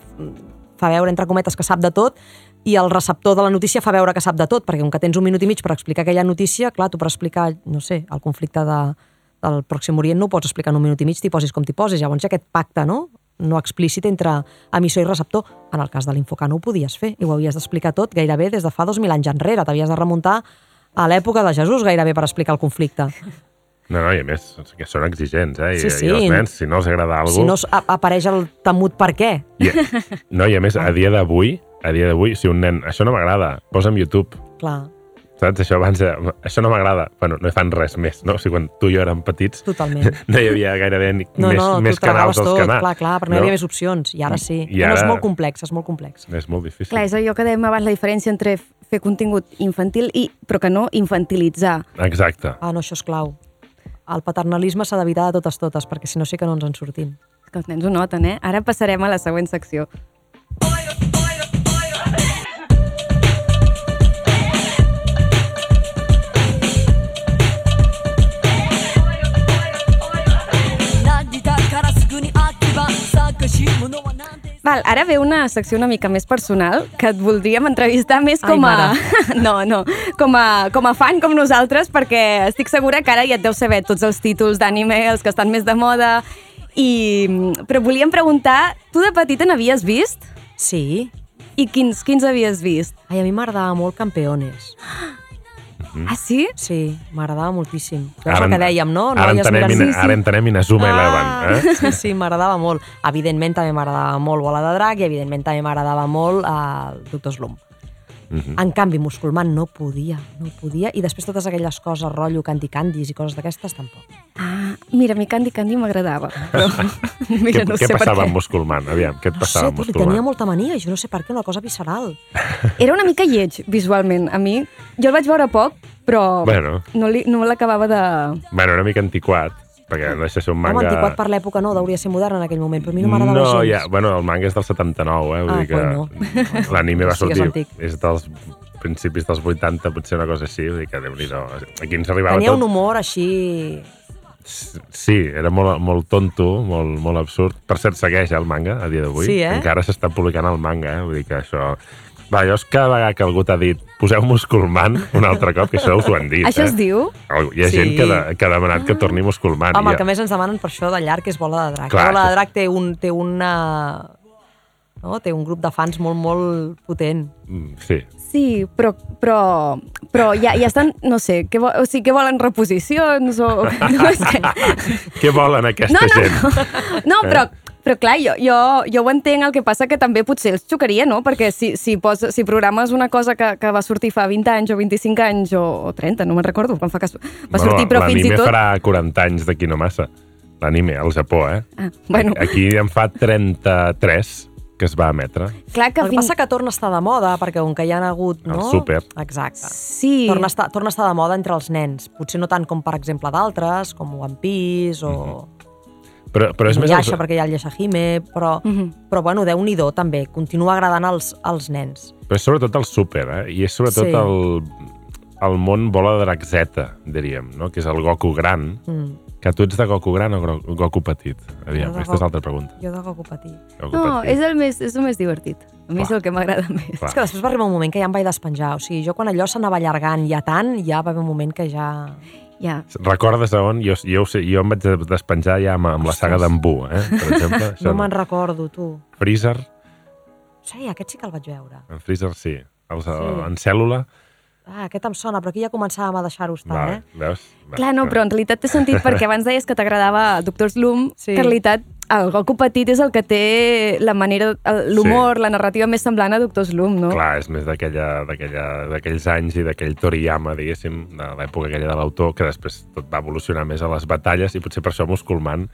fa veure, entre cometes, que sap de tot i el receptor de la notícia fa veure que sap de tot, perquè com que tens un minut i mig per explicar aquella notícia, clar, tu per explicar, no sé, el conflicte de, del Pròxim Orient no ho pots explicar en un minut i mig, t'hi posis com t'hi posis. Llavors aquest pacte, no?, no explícit entre emissor i receptor. En el cas de l'Infocar no ho podies fer i ho havies d'explicar tot gairebé des de fa 2.000 anys enrere. T'havies de remuntar a l'època de Jesús gairebé per explicar el conflicte. No, no, i a més, que són exigents, eh? I, Sí, sí. I els nens, si no els agrada alguna Si no apareix el temut per què. I, no, i a més, a dia d'avui, a dia d'avui, si un nen, això no m'agrada, posa'm YouTube, Clar, saps? Això abans, era, això no m'agrada. Bueno, no fan res més, no? O sigui, quan tu i jo érem petits, totalment. no hi havia gairebé ni, No, més, no, més canals als tot, canals. clar, clar, però no, hi havia més opcions. I ara sí. I I ara... No, és molt complex, és molt complex. És molt difícil. Clar, és allò que dèiem abans, la diferència entre fer contingut infantil i, però que no infantilitzar. Exacte. Ah, no, això és clau. El paternalisme s'ha d'evitar de totes totes, perquè si no sí que no ens en sortim. Que els nens ho noten, eh? Ara passarem a la següent secció. Val, ara ve una secció una mica més personal que et voldríem entrevistar més Ai, com a... mare. no, no, com a, com a fan com nosaltres, perquè estic segura que ara ja et deus saber tots els títols d'anime, els que estan més de moda, i... però volíem preguntar, tu de petita n'havies vist? Sí. I quins, quins havies vist? Ai, a mi m'agradava molt Campeones. Ah, sí? Sí, m'agradava moltíssim. Ara que dèiem, no? Ara veies entenem, mirar- sí, sí. ara entenem Inazuma Eleven, eh? Sí, sí, m'agradava molt. Evidentment també m'agradava molt Bola de Drac i evidentment també m'agradava molt eh, Doctor Slum. Mhm. En canvi, Musculman no podia, no podia. I després totes aquelles coses, rotllo Candy Candies i coses d'aquestes, tampoc. Ah, mira, a mi Candy Candy m'agradava, però mira, què no què sé per passava què. amb Musculman? Aviam, què et No sé, passava amb Musculman? tenia molta mania, jo no sé per què, una cosa visceral. Era una mica lleig, visualment. A mi, jo el vaig veure poc, però Bueno. no, li, no l'acabava de... Bueno, una mica antiquat, perquè no deixa de ser un Manga... Home, antiquat per l'època no, hauria de ser modern en aquell moment, però a mi no m'agradava no, gens. ja, bueno, el manga és del 79, eh? Vull Ah, dir que pues l'anime va Sí que és sortir, és dels principis dels 80, potser una cosa així, vull dir que déu-n'hi-do. Aquí ens arribava Tenia tot... un humor així... Sí, era molt, molt tonto, molt, molt absurd. Per cert, segueix eh, el manga a dia d'avui. Sí, eh? Encara s'està publicant el manga, eh? Vull dir que això... Va, jo és cada vegada que algú t'ha dit poseu musculman un altre cop, que això us ho han dit, Això eh? es diu? Algú- Hi ha Sí. gent que, de, que ha demanat que torni musculman. Home, el que més ens demanen per això de llarg és bola de drac. Clar, la bola de drac té un, té una... No? Té un grup de fans molt, molt potent. Mm, Sí. Sí, però, però, però ja, ja estan, no sé, què, vo o sigui, què volen reposicions o... No, és que... Què volen aquesta no, no, gent? no, no però, però clar, jo, jo, jo ho entenc, el que passa que també potser els xocaria, no? Perquè si, si, pos, si programes una cosa que, que va sortir fa 20 anys o 25 anys o, o 30, no me'n recordo quan fa que va sortir, però fins i L'anime tot... farà 40 anys d'aquí no massa. L'anime, al Japó, eh? Ah, bueno, Aquí en fa 33 que es va emetre. clar que El que passa que torna a estar de moda, perquè com que hi ha hagut... El No? súper. Exacte. Sí, Torna a, estar, torna a estar de moda entre els nens. Potser no tant com, per exemple, d'altres, com One Piece o... Però, però és més... Yasha, Els, perquè hi ha el Yashahime, però, Mhm. però bueno, déu nhi també. Continua agradant als, als nens. però és sobretot el súper, eh? I és sobretot Sí. el, el món bola de drac Z, diríem, no? Que és el Goku gran. Mm. Que tu ets de Goku gran o Goku petit? Aviam, aquesta és Goku- l'altra pregunta. Jo de Goku petit. Goku no, petit. és el, més, és el més divertit. A mi és Clar. el que m'agrada més. Clar. És que després va arribar un moment que ja em vaig despenjar. O sigui, jo quan allò s'anava allargant ja tant, ja va haver un moment que ja... Ja. Recordes on? Jo, jo, ho sé, jo em vaig despenjar ja amb, amb la saga d'en Bu, eh? Per exemple. No me'n recordo, tu. Freezer, Sí, aquest sí que el vaig veure. en Freezer sí. Els, Sí. En cèl·lula, Ah, aquest em sona, però aquí ja començàvem a deixar-ho estar, vale, eh? veus? Va, Clar, no, va. però en realitat té sentit perquè abans deies que t'agradava Doctor Slum, Sí. que en realitat el Goku petit és el que té la manera, el- l'humor, Sí. la narrativa més semblant a Doctor Slum, no? Clar, és més d'aquella- d'aquella- d'aquells anys i d'aquell Toriyama, diguéssim, de l'època aquella de l'autor, que després tot va evolucionar més a les batalles i potser per això Musculman,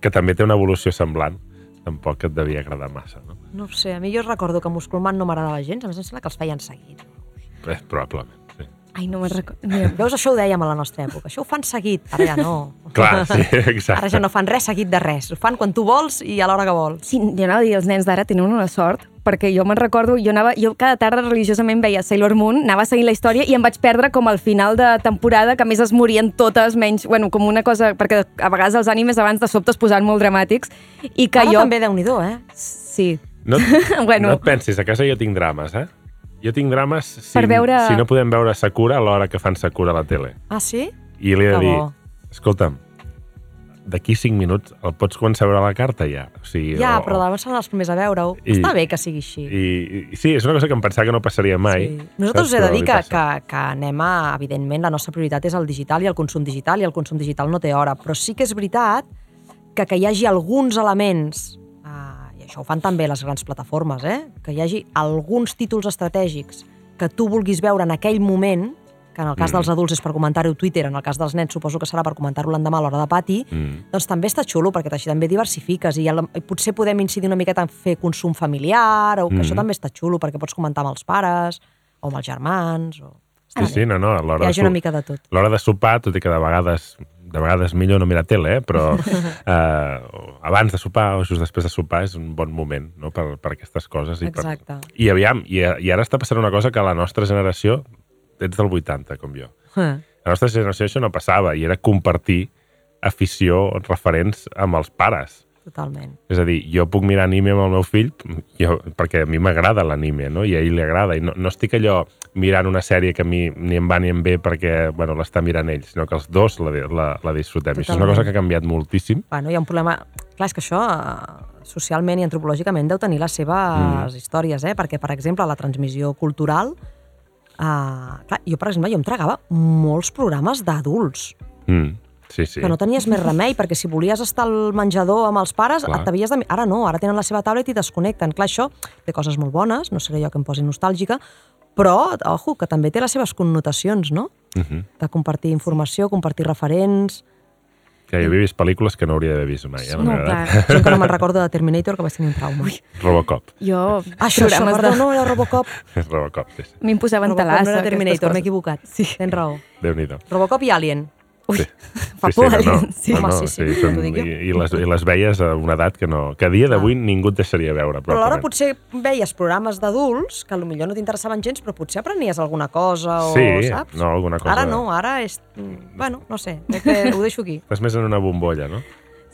que també té una evolució semblant, tampoc et devia agradar massa, no? No ho sé, a mi jo recordo que Musculman no m'agradava gens, a més em sembla que els feien seguit. Eh, probablement. Ai, no me'n recordo. Mira, Veus, això ho dèiem a la nostra època, això ho fan seguit, ara ja no. Clar, sí, exacte. Ara ja no fan res seguit de res, ho fan quan tu vols i a l'hora que vols. Sí, jo anava a dir, els nens d'ara tenen una sort, perquè jo me'n recordo, jo, anava, jo cada tarda religiosament veia Sailor Moon, anava seguint la història i em vaig perdre com al final de temporada, que a més es morien totes, menys, bueno, com una cosa, perquè a vegades els animes abans de sobte es posaven molt dramàtics, i que Ara jo... també, déu nhi eh? Sí. No, Bueno. no et pensis, a casa jo tinc drames, eh? Jo tinc drames si, Per veure- si no podem veure Sakura a l'hora que fan Sakura a la tele. Ah, sí? I li he de dir, escolta'm, d'aquí 5 minuts el pots començar a veure la carta ja. O sigui, Ja, o, però llavors seran els primers a veure-ho. Està bé que sigui així. I, I sí, és una cosa que em pensava que no passaria mai. Sí. Nosaltres us he de dir que, que, que anem a, evidentment, la nostra prioritat és el digital i el consum digital, i el consum digital no té hora. Però sí que és veritat que que hi hagi alguns elements, això ho fan també les grans plataformes, eh? que hi hagi alguns títols estratègics que tu vulguis veure en aquell moment, que en el cas Mm. dels adults és per comentar-ho a Twitter, en el cas dels nens suposo que serà per comentar-ho l'endemà a l'hora de pati, Mm. doncs també està xulo, perquè així també diversifiques i, el, i potser podem incidir una miqueta en fer consum familiar, o que Mhm. això també està xulo, perquè pots comentar amb els pares, o amb els germans, o... Sí, sí, no, no, Hi l'hora de, hagi una mica de tot. l'hora de sopar, tot i que de vegades de vegades millor no mirar tele, eh? però eh, abans de sopar o just després de sopar és un bon moment no? per, per aquestes coses. I, per, Exacte. I aviam, i, i ara està passant una cosa que a la nostra generació, ets del 80, com jo, Eh. la nostra generació això no passava, i era compartir afició, referents amb els pares. Totalment. És a dir, jo puc mirar anime amb el meu fill jo, perquè a mi m'agrada l'anime, no? I a ell li agrada. I no, no estic allò mirant una sèrie que a mi ni em va ni em ve perquè, bueno, l'està mirant ell, sinó que els dos la, la, la disfrutem. I això és una Totalment. cosa que ha canviat moltíssim. Bueno, hi ha un problema... Clar, és que això eh, socialment i antropològicament deu tenir les seves mm. històries, eh? Perquè, per exemple, la transmissió cultural... Eh, clar, jo, per exemple, jo em tragava molts programes d'adults, Mm. Sí, sí. que no tenies més remei, perquè si volies estar al menjador amb els pares, Clar. t'havies de... Ara no, ara tenen la seva tablet i desconnecten. Clar, això té coses molt bones, no seré jo que em posi nostàlgica, però, ojo, que també té les seves connotacions, no? Uh -huh. De compartir informació, compartir referents... Que jo he vist pel·lícules que no hauria d'haver vist mai. Eh? No, la veritat. clar. Jo encara me'n recordo de Terminator, que vaig tenir un trauma. Ui, Robocop. Jo, això, això, programes perdó, de... no era Robocop. Robocop, sí, sí. A mi em posaven Robocop talassa. no era Terminator, m'he equivocat. Sí. Tens raó. Déu-n'hi-do. Robocop i Alien. Ui, Sí. fa Sí, por, sí, no, sí. No, no, sí, sí, són, dic jo. i, i, les, I les veies a una edat que no... Que a dia d'avui ningú et deixaria veure, Però alhora potser veies programes d'adults que potser no t'interessaven gens, però potser aprenies alguna cosa o, Sí, saps? no, alguna cosa- Ara no, ara és... mm, Bueno, no sé, que ho deixo aquí. Estàs més en una bombolla, no?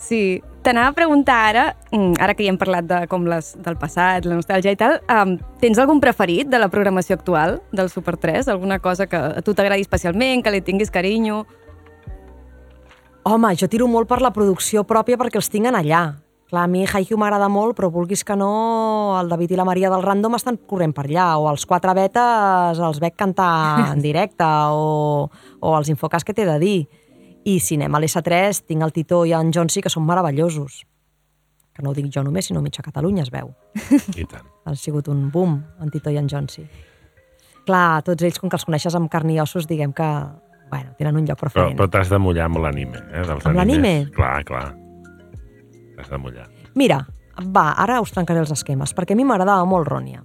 Sí, t'anava a preguntar ara, mm, ara que ja hem parlat de com les, del passat, la nostàlgia i tal, um, tens algun preferit de la programació actual del Super 3? Alguna cosa que a tu t'agradi especialment, que li tinguis carinyo? Home, jo tiro molt per la producció pròpia perquè els tinc allà. Clar, a mi Haikyuu m'agrada molt, però vulguis que no, el David i la Maria del Random estan corrent per allà, o els quatre betes els veig cantar en directe, o, o els infocas que t'he de dir. I cinema a l'S3 tinc el Tito i en Jonsi, que són meravellosos. Que no ho dic jo només, sinó mitja Catalunya es veu. I tant. Ha sigut un boom, en Tito i en Jonsi. Clar, tots ells, com que els coneixes amb carn i ossos, diguem que bueno, tenen un lloc Però, preferent. però t'has de mullar amb l'anime, eh? Dels Amb l'anime? Clar, clar. T'has de mullar. Mira, va, ara us trencaré els esquemes, perquè a mi m'agradava molt Ronia.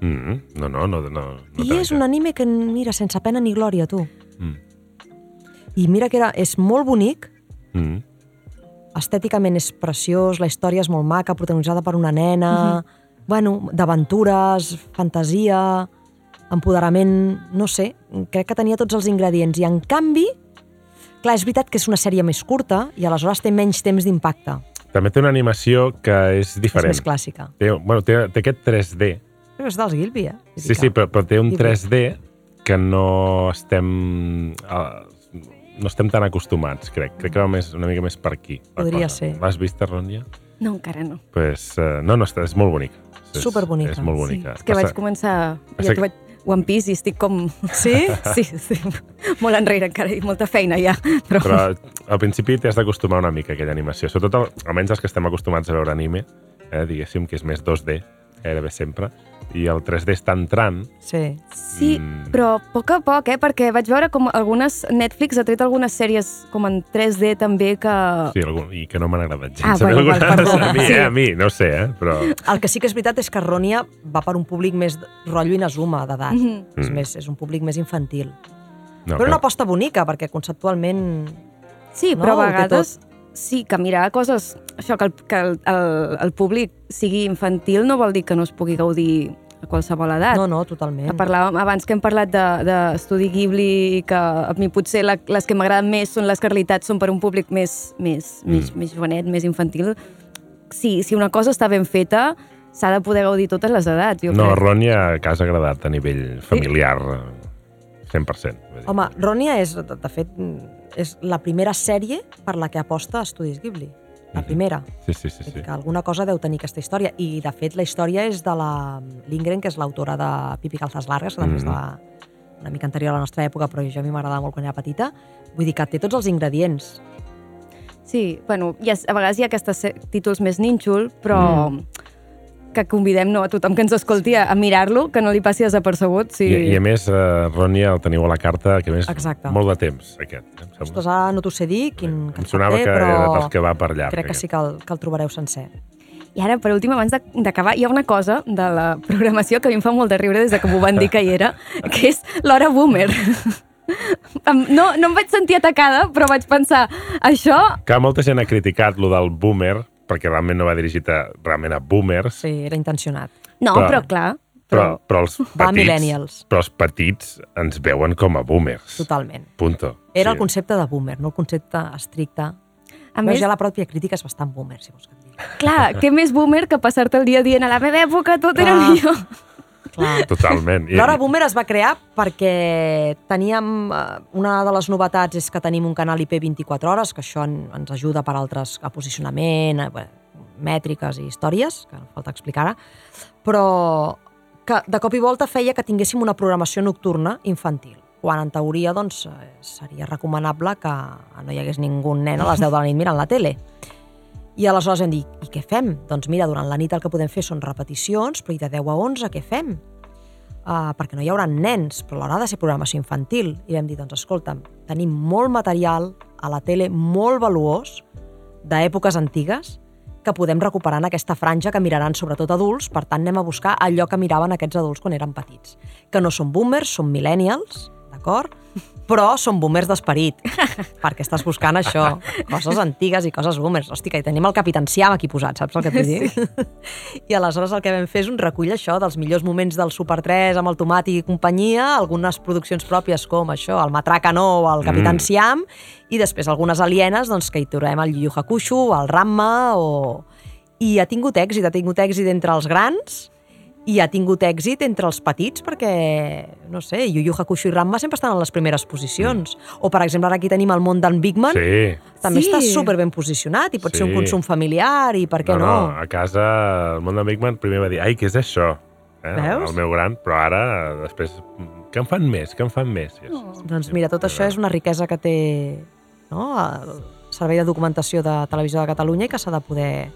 Mm, no, no, no. no, no I és un anime que, mira, sense pena ni glòria, tu. Mm. I mira que era, és molt bonic, Mm. estèticament és preciós, la història és molt maca, protagonitzada per una nena, bueno, d'aventures, fantasia, empoderament, no sé, crec que tenia tots els ingredients. I en canvi, clar, és veritat que és una sèrie més curta i aleshores té menys temps d'impacte. També té una animació que és diferent. És més clàssica. Té, bueno, té, té aquest 3D. Però és dels Gilby, eh? Sí, sí, però, però té un Ghibli. 3D que no estem... eh, no estem tan acostumats, crec. Crec que va més, una mica més per aquí. Podria cosa. ser. L'has vist, Rònia? No, encara no. Pues, uh, no, no, està, és molt bonica. És, Superbonica. És molt bonica. Sí, és que vaig començar... Passa Ja que- vaig One Piece i estic com... Sí? Sí, sí. Molt enrere encara i molta feina ja. Però, Però al principi t'has d'acostumar una mica a aquella animació. Sobretot, almenys els que estem acostumats a veure anime, eh, diguéssim que és més 2D, gairebé sempre, i el 3D està entrant. Sí. sí, Mm. però a poc a poc, eh? Perquè vaig veure com algunes... Netflix ha tret algunes sèries com en 3D també que... Sí, algun, i que no m'han agradat gens. Ah, bueno, val, perdó. a mi, Sí. eh, a mi, no ho sé, eh, però... El que sí que és veritat és que Ronia va per un públic més rotllo Inazuma d'edat. Mhm. És, Mm. més, és un públic més infantil. No, Però una aposta bonica, perquè conceptualment... Sí, No, però a vegades sí que mirar coses... Això, que el, que el, el, el públic sigui infantil no vol dir que no es pugui gaudir a qualsevol edat. No, no, totalment. Parlàvem abans que hem parlat d'estudi de, Ghibli i que a mi potser la, les que m'agraden més són les realitat són per un públic més, més, mm. més, més jovenet, més infantil. Sí, si una cosa està ben feta, s'ha de poder gaudir totes les edats, jo No, crec. Rònia, que has agradat a nivell familiar, eh, 100%. vull dir. Home, Ronia és, de, de fet, és la primera sèrie per la que aposta Estudis Ghibli. La Mhm. primera. Sí, sí, sí. Sí. Que alguna cosa deu tenir aquesta història. I, de fet, la història és de la Lindgren, que és l'autora de Pipi Calzas Largas, que també és de Mhm. una mica anterior a la nostra època, però jo a mi m'agradava molt quan era petita. Vull dir que té tots els ingredients. Sí, bueno, hi ha, a vegades hi ha aquests se- títols més nínxol, però mm. Que convidem no, a tothom que ens escolti a, a mirar-lo, que no li passi desapercebut. Sí. I, I a més, eh, Rònia, el teniu a la carta, que a més Exacte. molt de temps, aquest. Eh. Ostres, ara no t'ho sé dir, quin em sonava té, que però era dels que va per llarg. crec que aquest. sí que el, que el trobareu sencer. I ara, per últim, abans de- d'acabar, hi ha una cosa de la programació que a mi em fa molt de riure des de que m'ho van dir que hi era, que és l'hora boomer. No, no em vaig sentir atacada, però vaig pensar, això... Que molta gent ha criticat lo del boomer, perquè realment no va dirigit a, realment a boomers, Sí, era intencionat. No, Però- però, clar, però, però els Va a petits, millennials. però els petits ens veuen com a boomers. Totalment. Punto. Era Sí. el concepte de boomer, no el concepte estricte. a més, ja la pròpia crítica és bastant boomer, si vols que et digui. clar, què més boomer que passar-te el dia dient a la meva època tot era Clar. millor. Clar. Totalment. I, L'Hora Boomer es va crear perquè teníem... eh, Una de les novetats és que tenim un canal IP 24 hores, que això en- ens ajuda per altres a posicionament, a, mètriques i històries, que no falta explicar ara, però que de cop i volta feia que tinguéssim una programació nocturna infantil, quan en teoria doncs, eh, seria recomanable que no hi hagués ningú nen a les 10 de la nit mirant la tele. I aleshores vam dir, i què fem? Doncs mira, durant la nit el que podem fer són repeticions, però i de 10 a 11 què fem? Uh, perquè no hi haurà nens, però l'hora de ser programació infantil. I vam dir, doncs escolta'm, tenim molt material a la tele molt valuós d'èpoques antigues que podem recuperar en aquesta franja que miraran sobretot adults, per tant anem a buscar allò que miraven aquests adults quan eren petits. Que no són boomers, són millennials, d'acord? Però són boomers d'esperit, perquè estàs buscant això, coses antigues i coses boomers. Hosti, que hi tenim el Capitan Siam aquí posat, saps el que t'he dit? I aleshores el que vam fer és un recull això dels millors moments del Super 3 amb el Tomàtic i companyia, algunes produccions pròpies com això, el Matraca No, el Capitan Mm. Siam, i després algunes alienes doncs, que hi trobem el Yu Yu Hakusho, el Ramma, o... i ha tingut èxit, ha tingut èxit entre els grans i ha tingut èxit entre els petits perquè, no sé, Yu Yu Hakusho i Ramma sempre estan en les primeres posicions. O, per exemple, ara aquí tenim el món d'en Big Man, Sí. també Sí. està super ben posicionat i pot ser un Sí. consum familiar i per què no, no? no, a casa el món de Big Man primer va dir, ai, què és això? Eh? Veus? El meu gran, però ara, després, que en fan més, que en fan més. Oh. Doncs mira, tot això és una riquesa que té no, el Servei de Documentació de Televisió de Catalunya i que s'ha de poder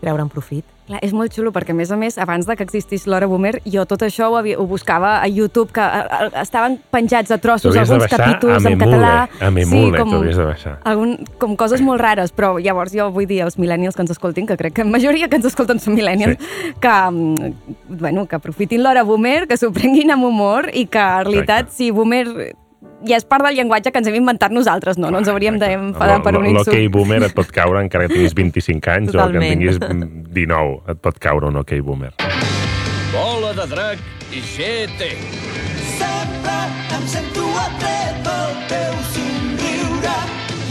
treure en profit. Clar, és molt xulo perquè, a més a més, abans de que existís l'Hora Boomer, jo tot això ho, havia, ho buscava a YouTube, que eh, eh, estaven penjats a trossos alguns capítols a en català. a Memule t'hauries de baixar. Algun, com coses molt rares, però llavors jo vull dir als millennials que ens escoltin, que crec que la majoria que ens escolten són millennials, que, mm, bueno, que aprofitin l'hora boomer, que s'ho prenguin amb humor i que, en realitat, Exacte. si boomer ja és part del llenguatge que ens hem inventat nosaltres, no? No ens hauríem d'enfadar per un insult. L'ok boomer et pot caure encara que tinguis 25 anys o que en Totalment. tinguis 19. Et pot caure un ok boomer. Bola de drac i GT. Sempre em sento atret pel teu somriure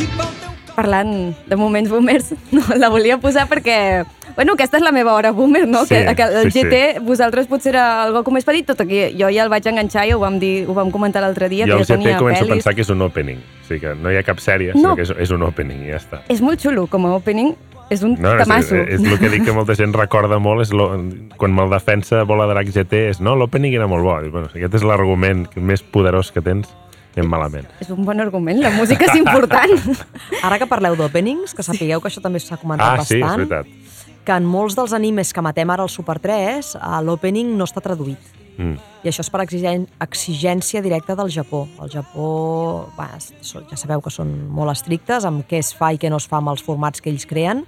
i pel teu Parlant de moments boomers, no, la volia posar perquè... Bueno, aquesta és la meva hora boomer, no? Sí, que, que el sí, GT, vosaltres potser era algo com més petit, tot aquí. Jo ja el vaig enganxar i ho vam, dir, ho vam comentar l'altre dia, Jo que el ja GT tenia començo a pel·lis. pensar que és un opening. O sigui que no hi ha cap sèrie, No. sinó que és, és un opening i ja està. És molt xulo, com a opening, és un No, és, tamasso. és, és el que dic que molta gent recorda molt, és lo, quan me'l defensa Bola Drac GT, és no, l'opening era molt bo. Dic, bueno, si aquest és l'argument més poderós que tens, anem malament. És un bon argument, la música és important. Ara que parleu d'openings, que sapigueu que això també s'ha comentat Ah, sí, és bastant, veritat. Que en molts dels animes que matem ara al Super 3, eh, l'opening no està traduït. Mm. I això és per exigen- exigència directa del Japó. El Japó, va, ja sabeu que són molt estrictes amb què es fa i què no es fa amb els formats que ells creen,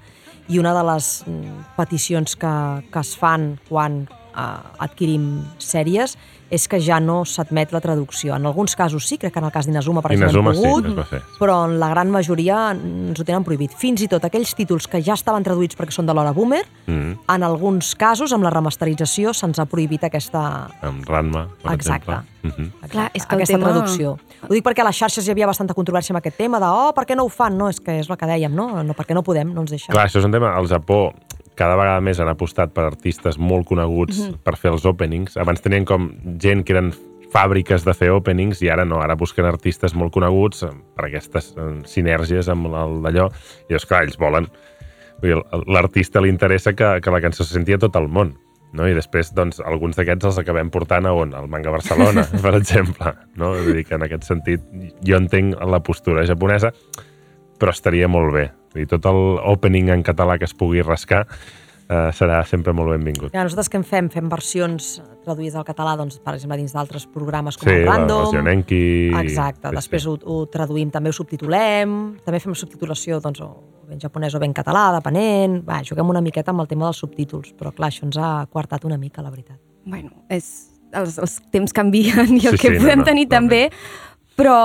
i una de les mm, peticions que, que es fan quan adquirim sèries és que ja no s'admet la traducció. En alguns casos sí, crec que en el cas d'Inazuma, per exemple, Inazuma hem sí, pogut, es va fer. però en la gran majoria ens ho tenen prohibit. Fins i tot aquells títols que ja estaven traduïts perquè són de l'hora boomer, Mm. en alguns casos, amb la remasterització, se'ns ha prohibit aquesta, Amb Ranma, per Exacte. exemple. Mm -hmm. Clar, és que aquesta tema- traducció. Ho dic perquè a les xarxes hi havia bastanta controvèrsia amb aquest tema de oh, per què no ho fan? No, és que és el que dèiem, no? no perquè no podem, no ens deixen. Clar, això és un tema... Al Japó cada vegada més han apostat per artistes molt coneguts Mhm. per fer els openings. Abans tenien com gent que eren fàbriques de fer openings i ara no, ara busquen artistes molt coneguts eh, per aquestes eh, sinergies amb el d'allò. I llavors, clar, ells volen... L'artista li interessa que, que la cançó se sentia a tot el món. No? I després, doncs, alguns d'aquests els acabem portant a on? Al Manga Barcelona, per exemple. No? Vull dir que en aquest sentit jo entenc la postura japonesa, però estaria molt bé. Vull dir, tot el opening en català que es pugui rascar eh, serà sempre molt benvingut. Ja, nosaltres què en fem? Fem versions traduïdes al català, doncs, per exemple, dins d'altres programes com Sí, el la- Random. el Zionenki... Exacte. Sí, Després sí. Ho, ho traduïm, també ho subtitulem, també fem subtitulació doncs, o ben japonès o ben català, depenent. Va, juguem una miqueta amb el tema dels subtítols, però clar, això ens ha coartat una mica, la veritat. Bueno, és, els, els temps canvien i el Sí, que sí, no, podem no, tenir no, també, però,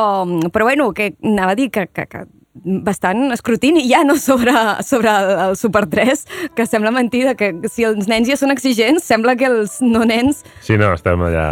però bueno, que anava a dir que, que, que bastant escrutini ja no sobre, sobre el Super 3, que sembla mentida, que si els nens ja són exigents, sembla que els no nens... Sí, no, estem allà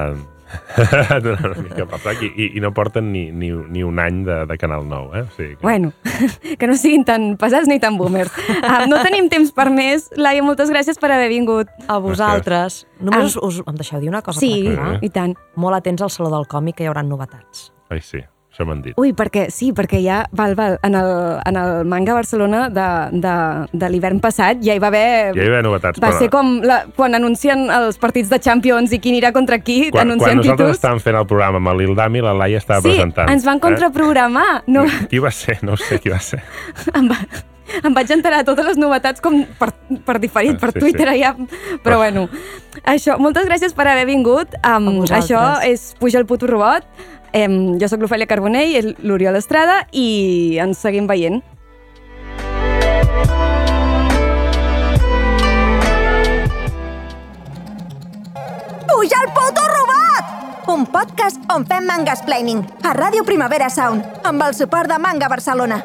una mica per sac i, i, i no porten ni, ni, ni un any de, de Canal 9, eh? O sigui que... Bueno, que no siguin tan pesats ni tan boomers. Ah, no tenim temps per més. Laia, moltes gràcies per haver vingut. A vosaltres. Només us, us, em deixeu dir una cosa Ah. Sí, per acabar? i tant. Molt atents al Saló del Còmic, que hi haurà novetats. Ai, sí, això m'han dit. Ui, perquè sí, perquè ja, val, val, en el, en el Manga Barcelona de, de, de l'hivern passat ja hi va haver... Ja hi va haver novetats, Va però- ser com la, quan anuncien els partits de Champions i qui anirà contra qui, Quan, quan anuncien nosaltres títols. estàvem fent el programa amb l'Ildami, la Laia estava Sí, presentant. ens van contraprogramar. No, Eh? Qui va ser? No sé qui va ser. em, va, em vaig enterar de totes les novetats com per, per diferit, Ah, per sí, Twitter sí. ja. Però bueno, això, moltes gràcies per haver vingut. Um, això és Puja el puto robot. Um, jo sóc l'Ofèlia Carbonell, ell l'Oriol Estrada i ens seguim veient. Puja el puto robot! Un podcast on fem mangasplaining, a Ràdio Primavera Sound, amb el suport de Manga Barcelona.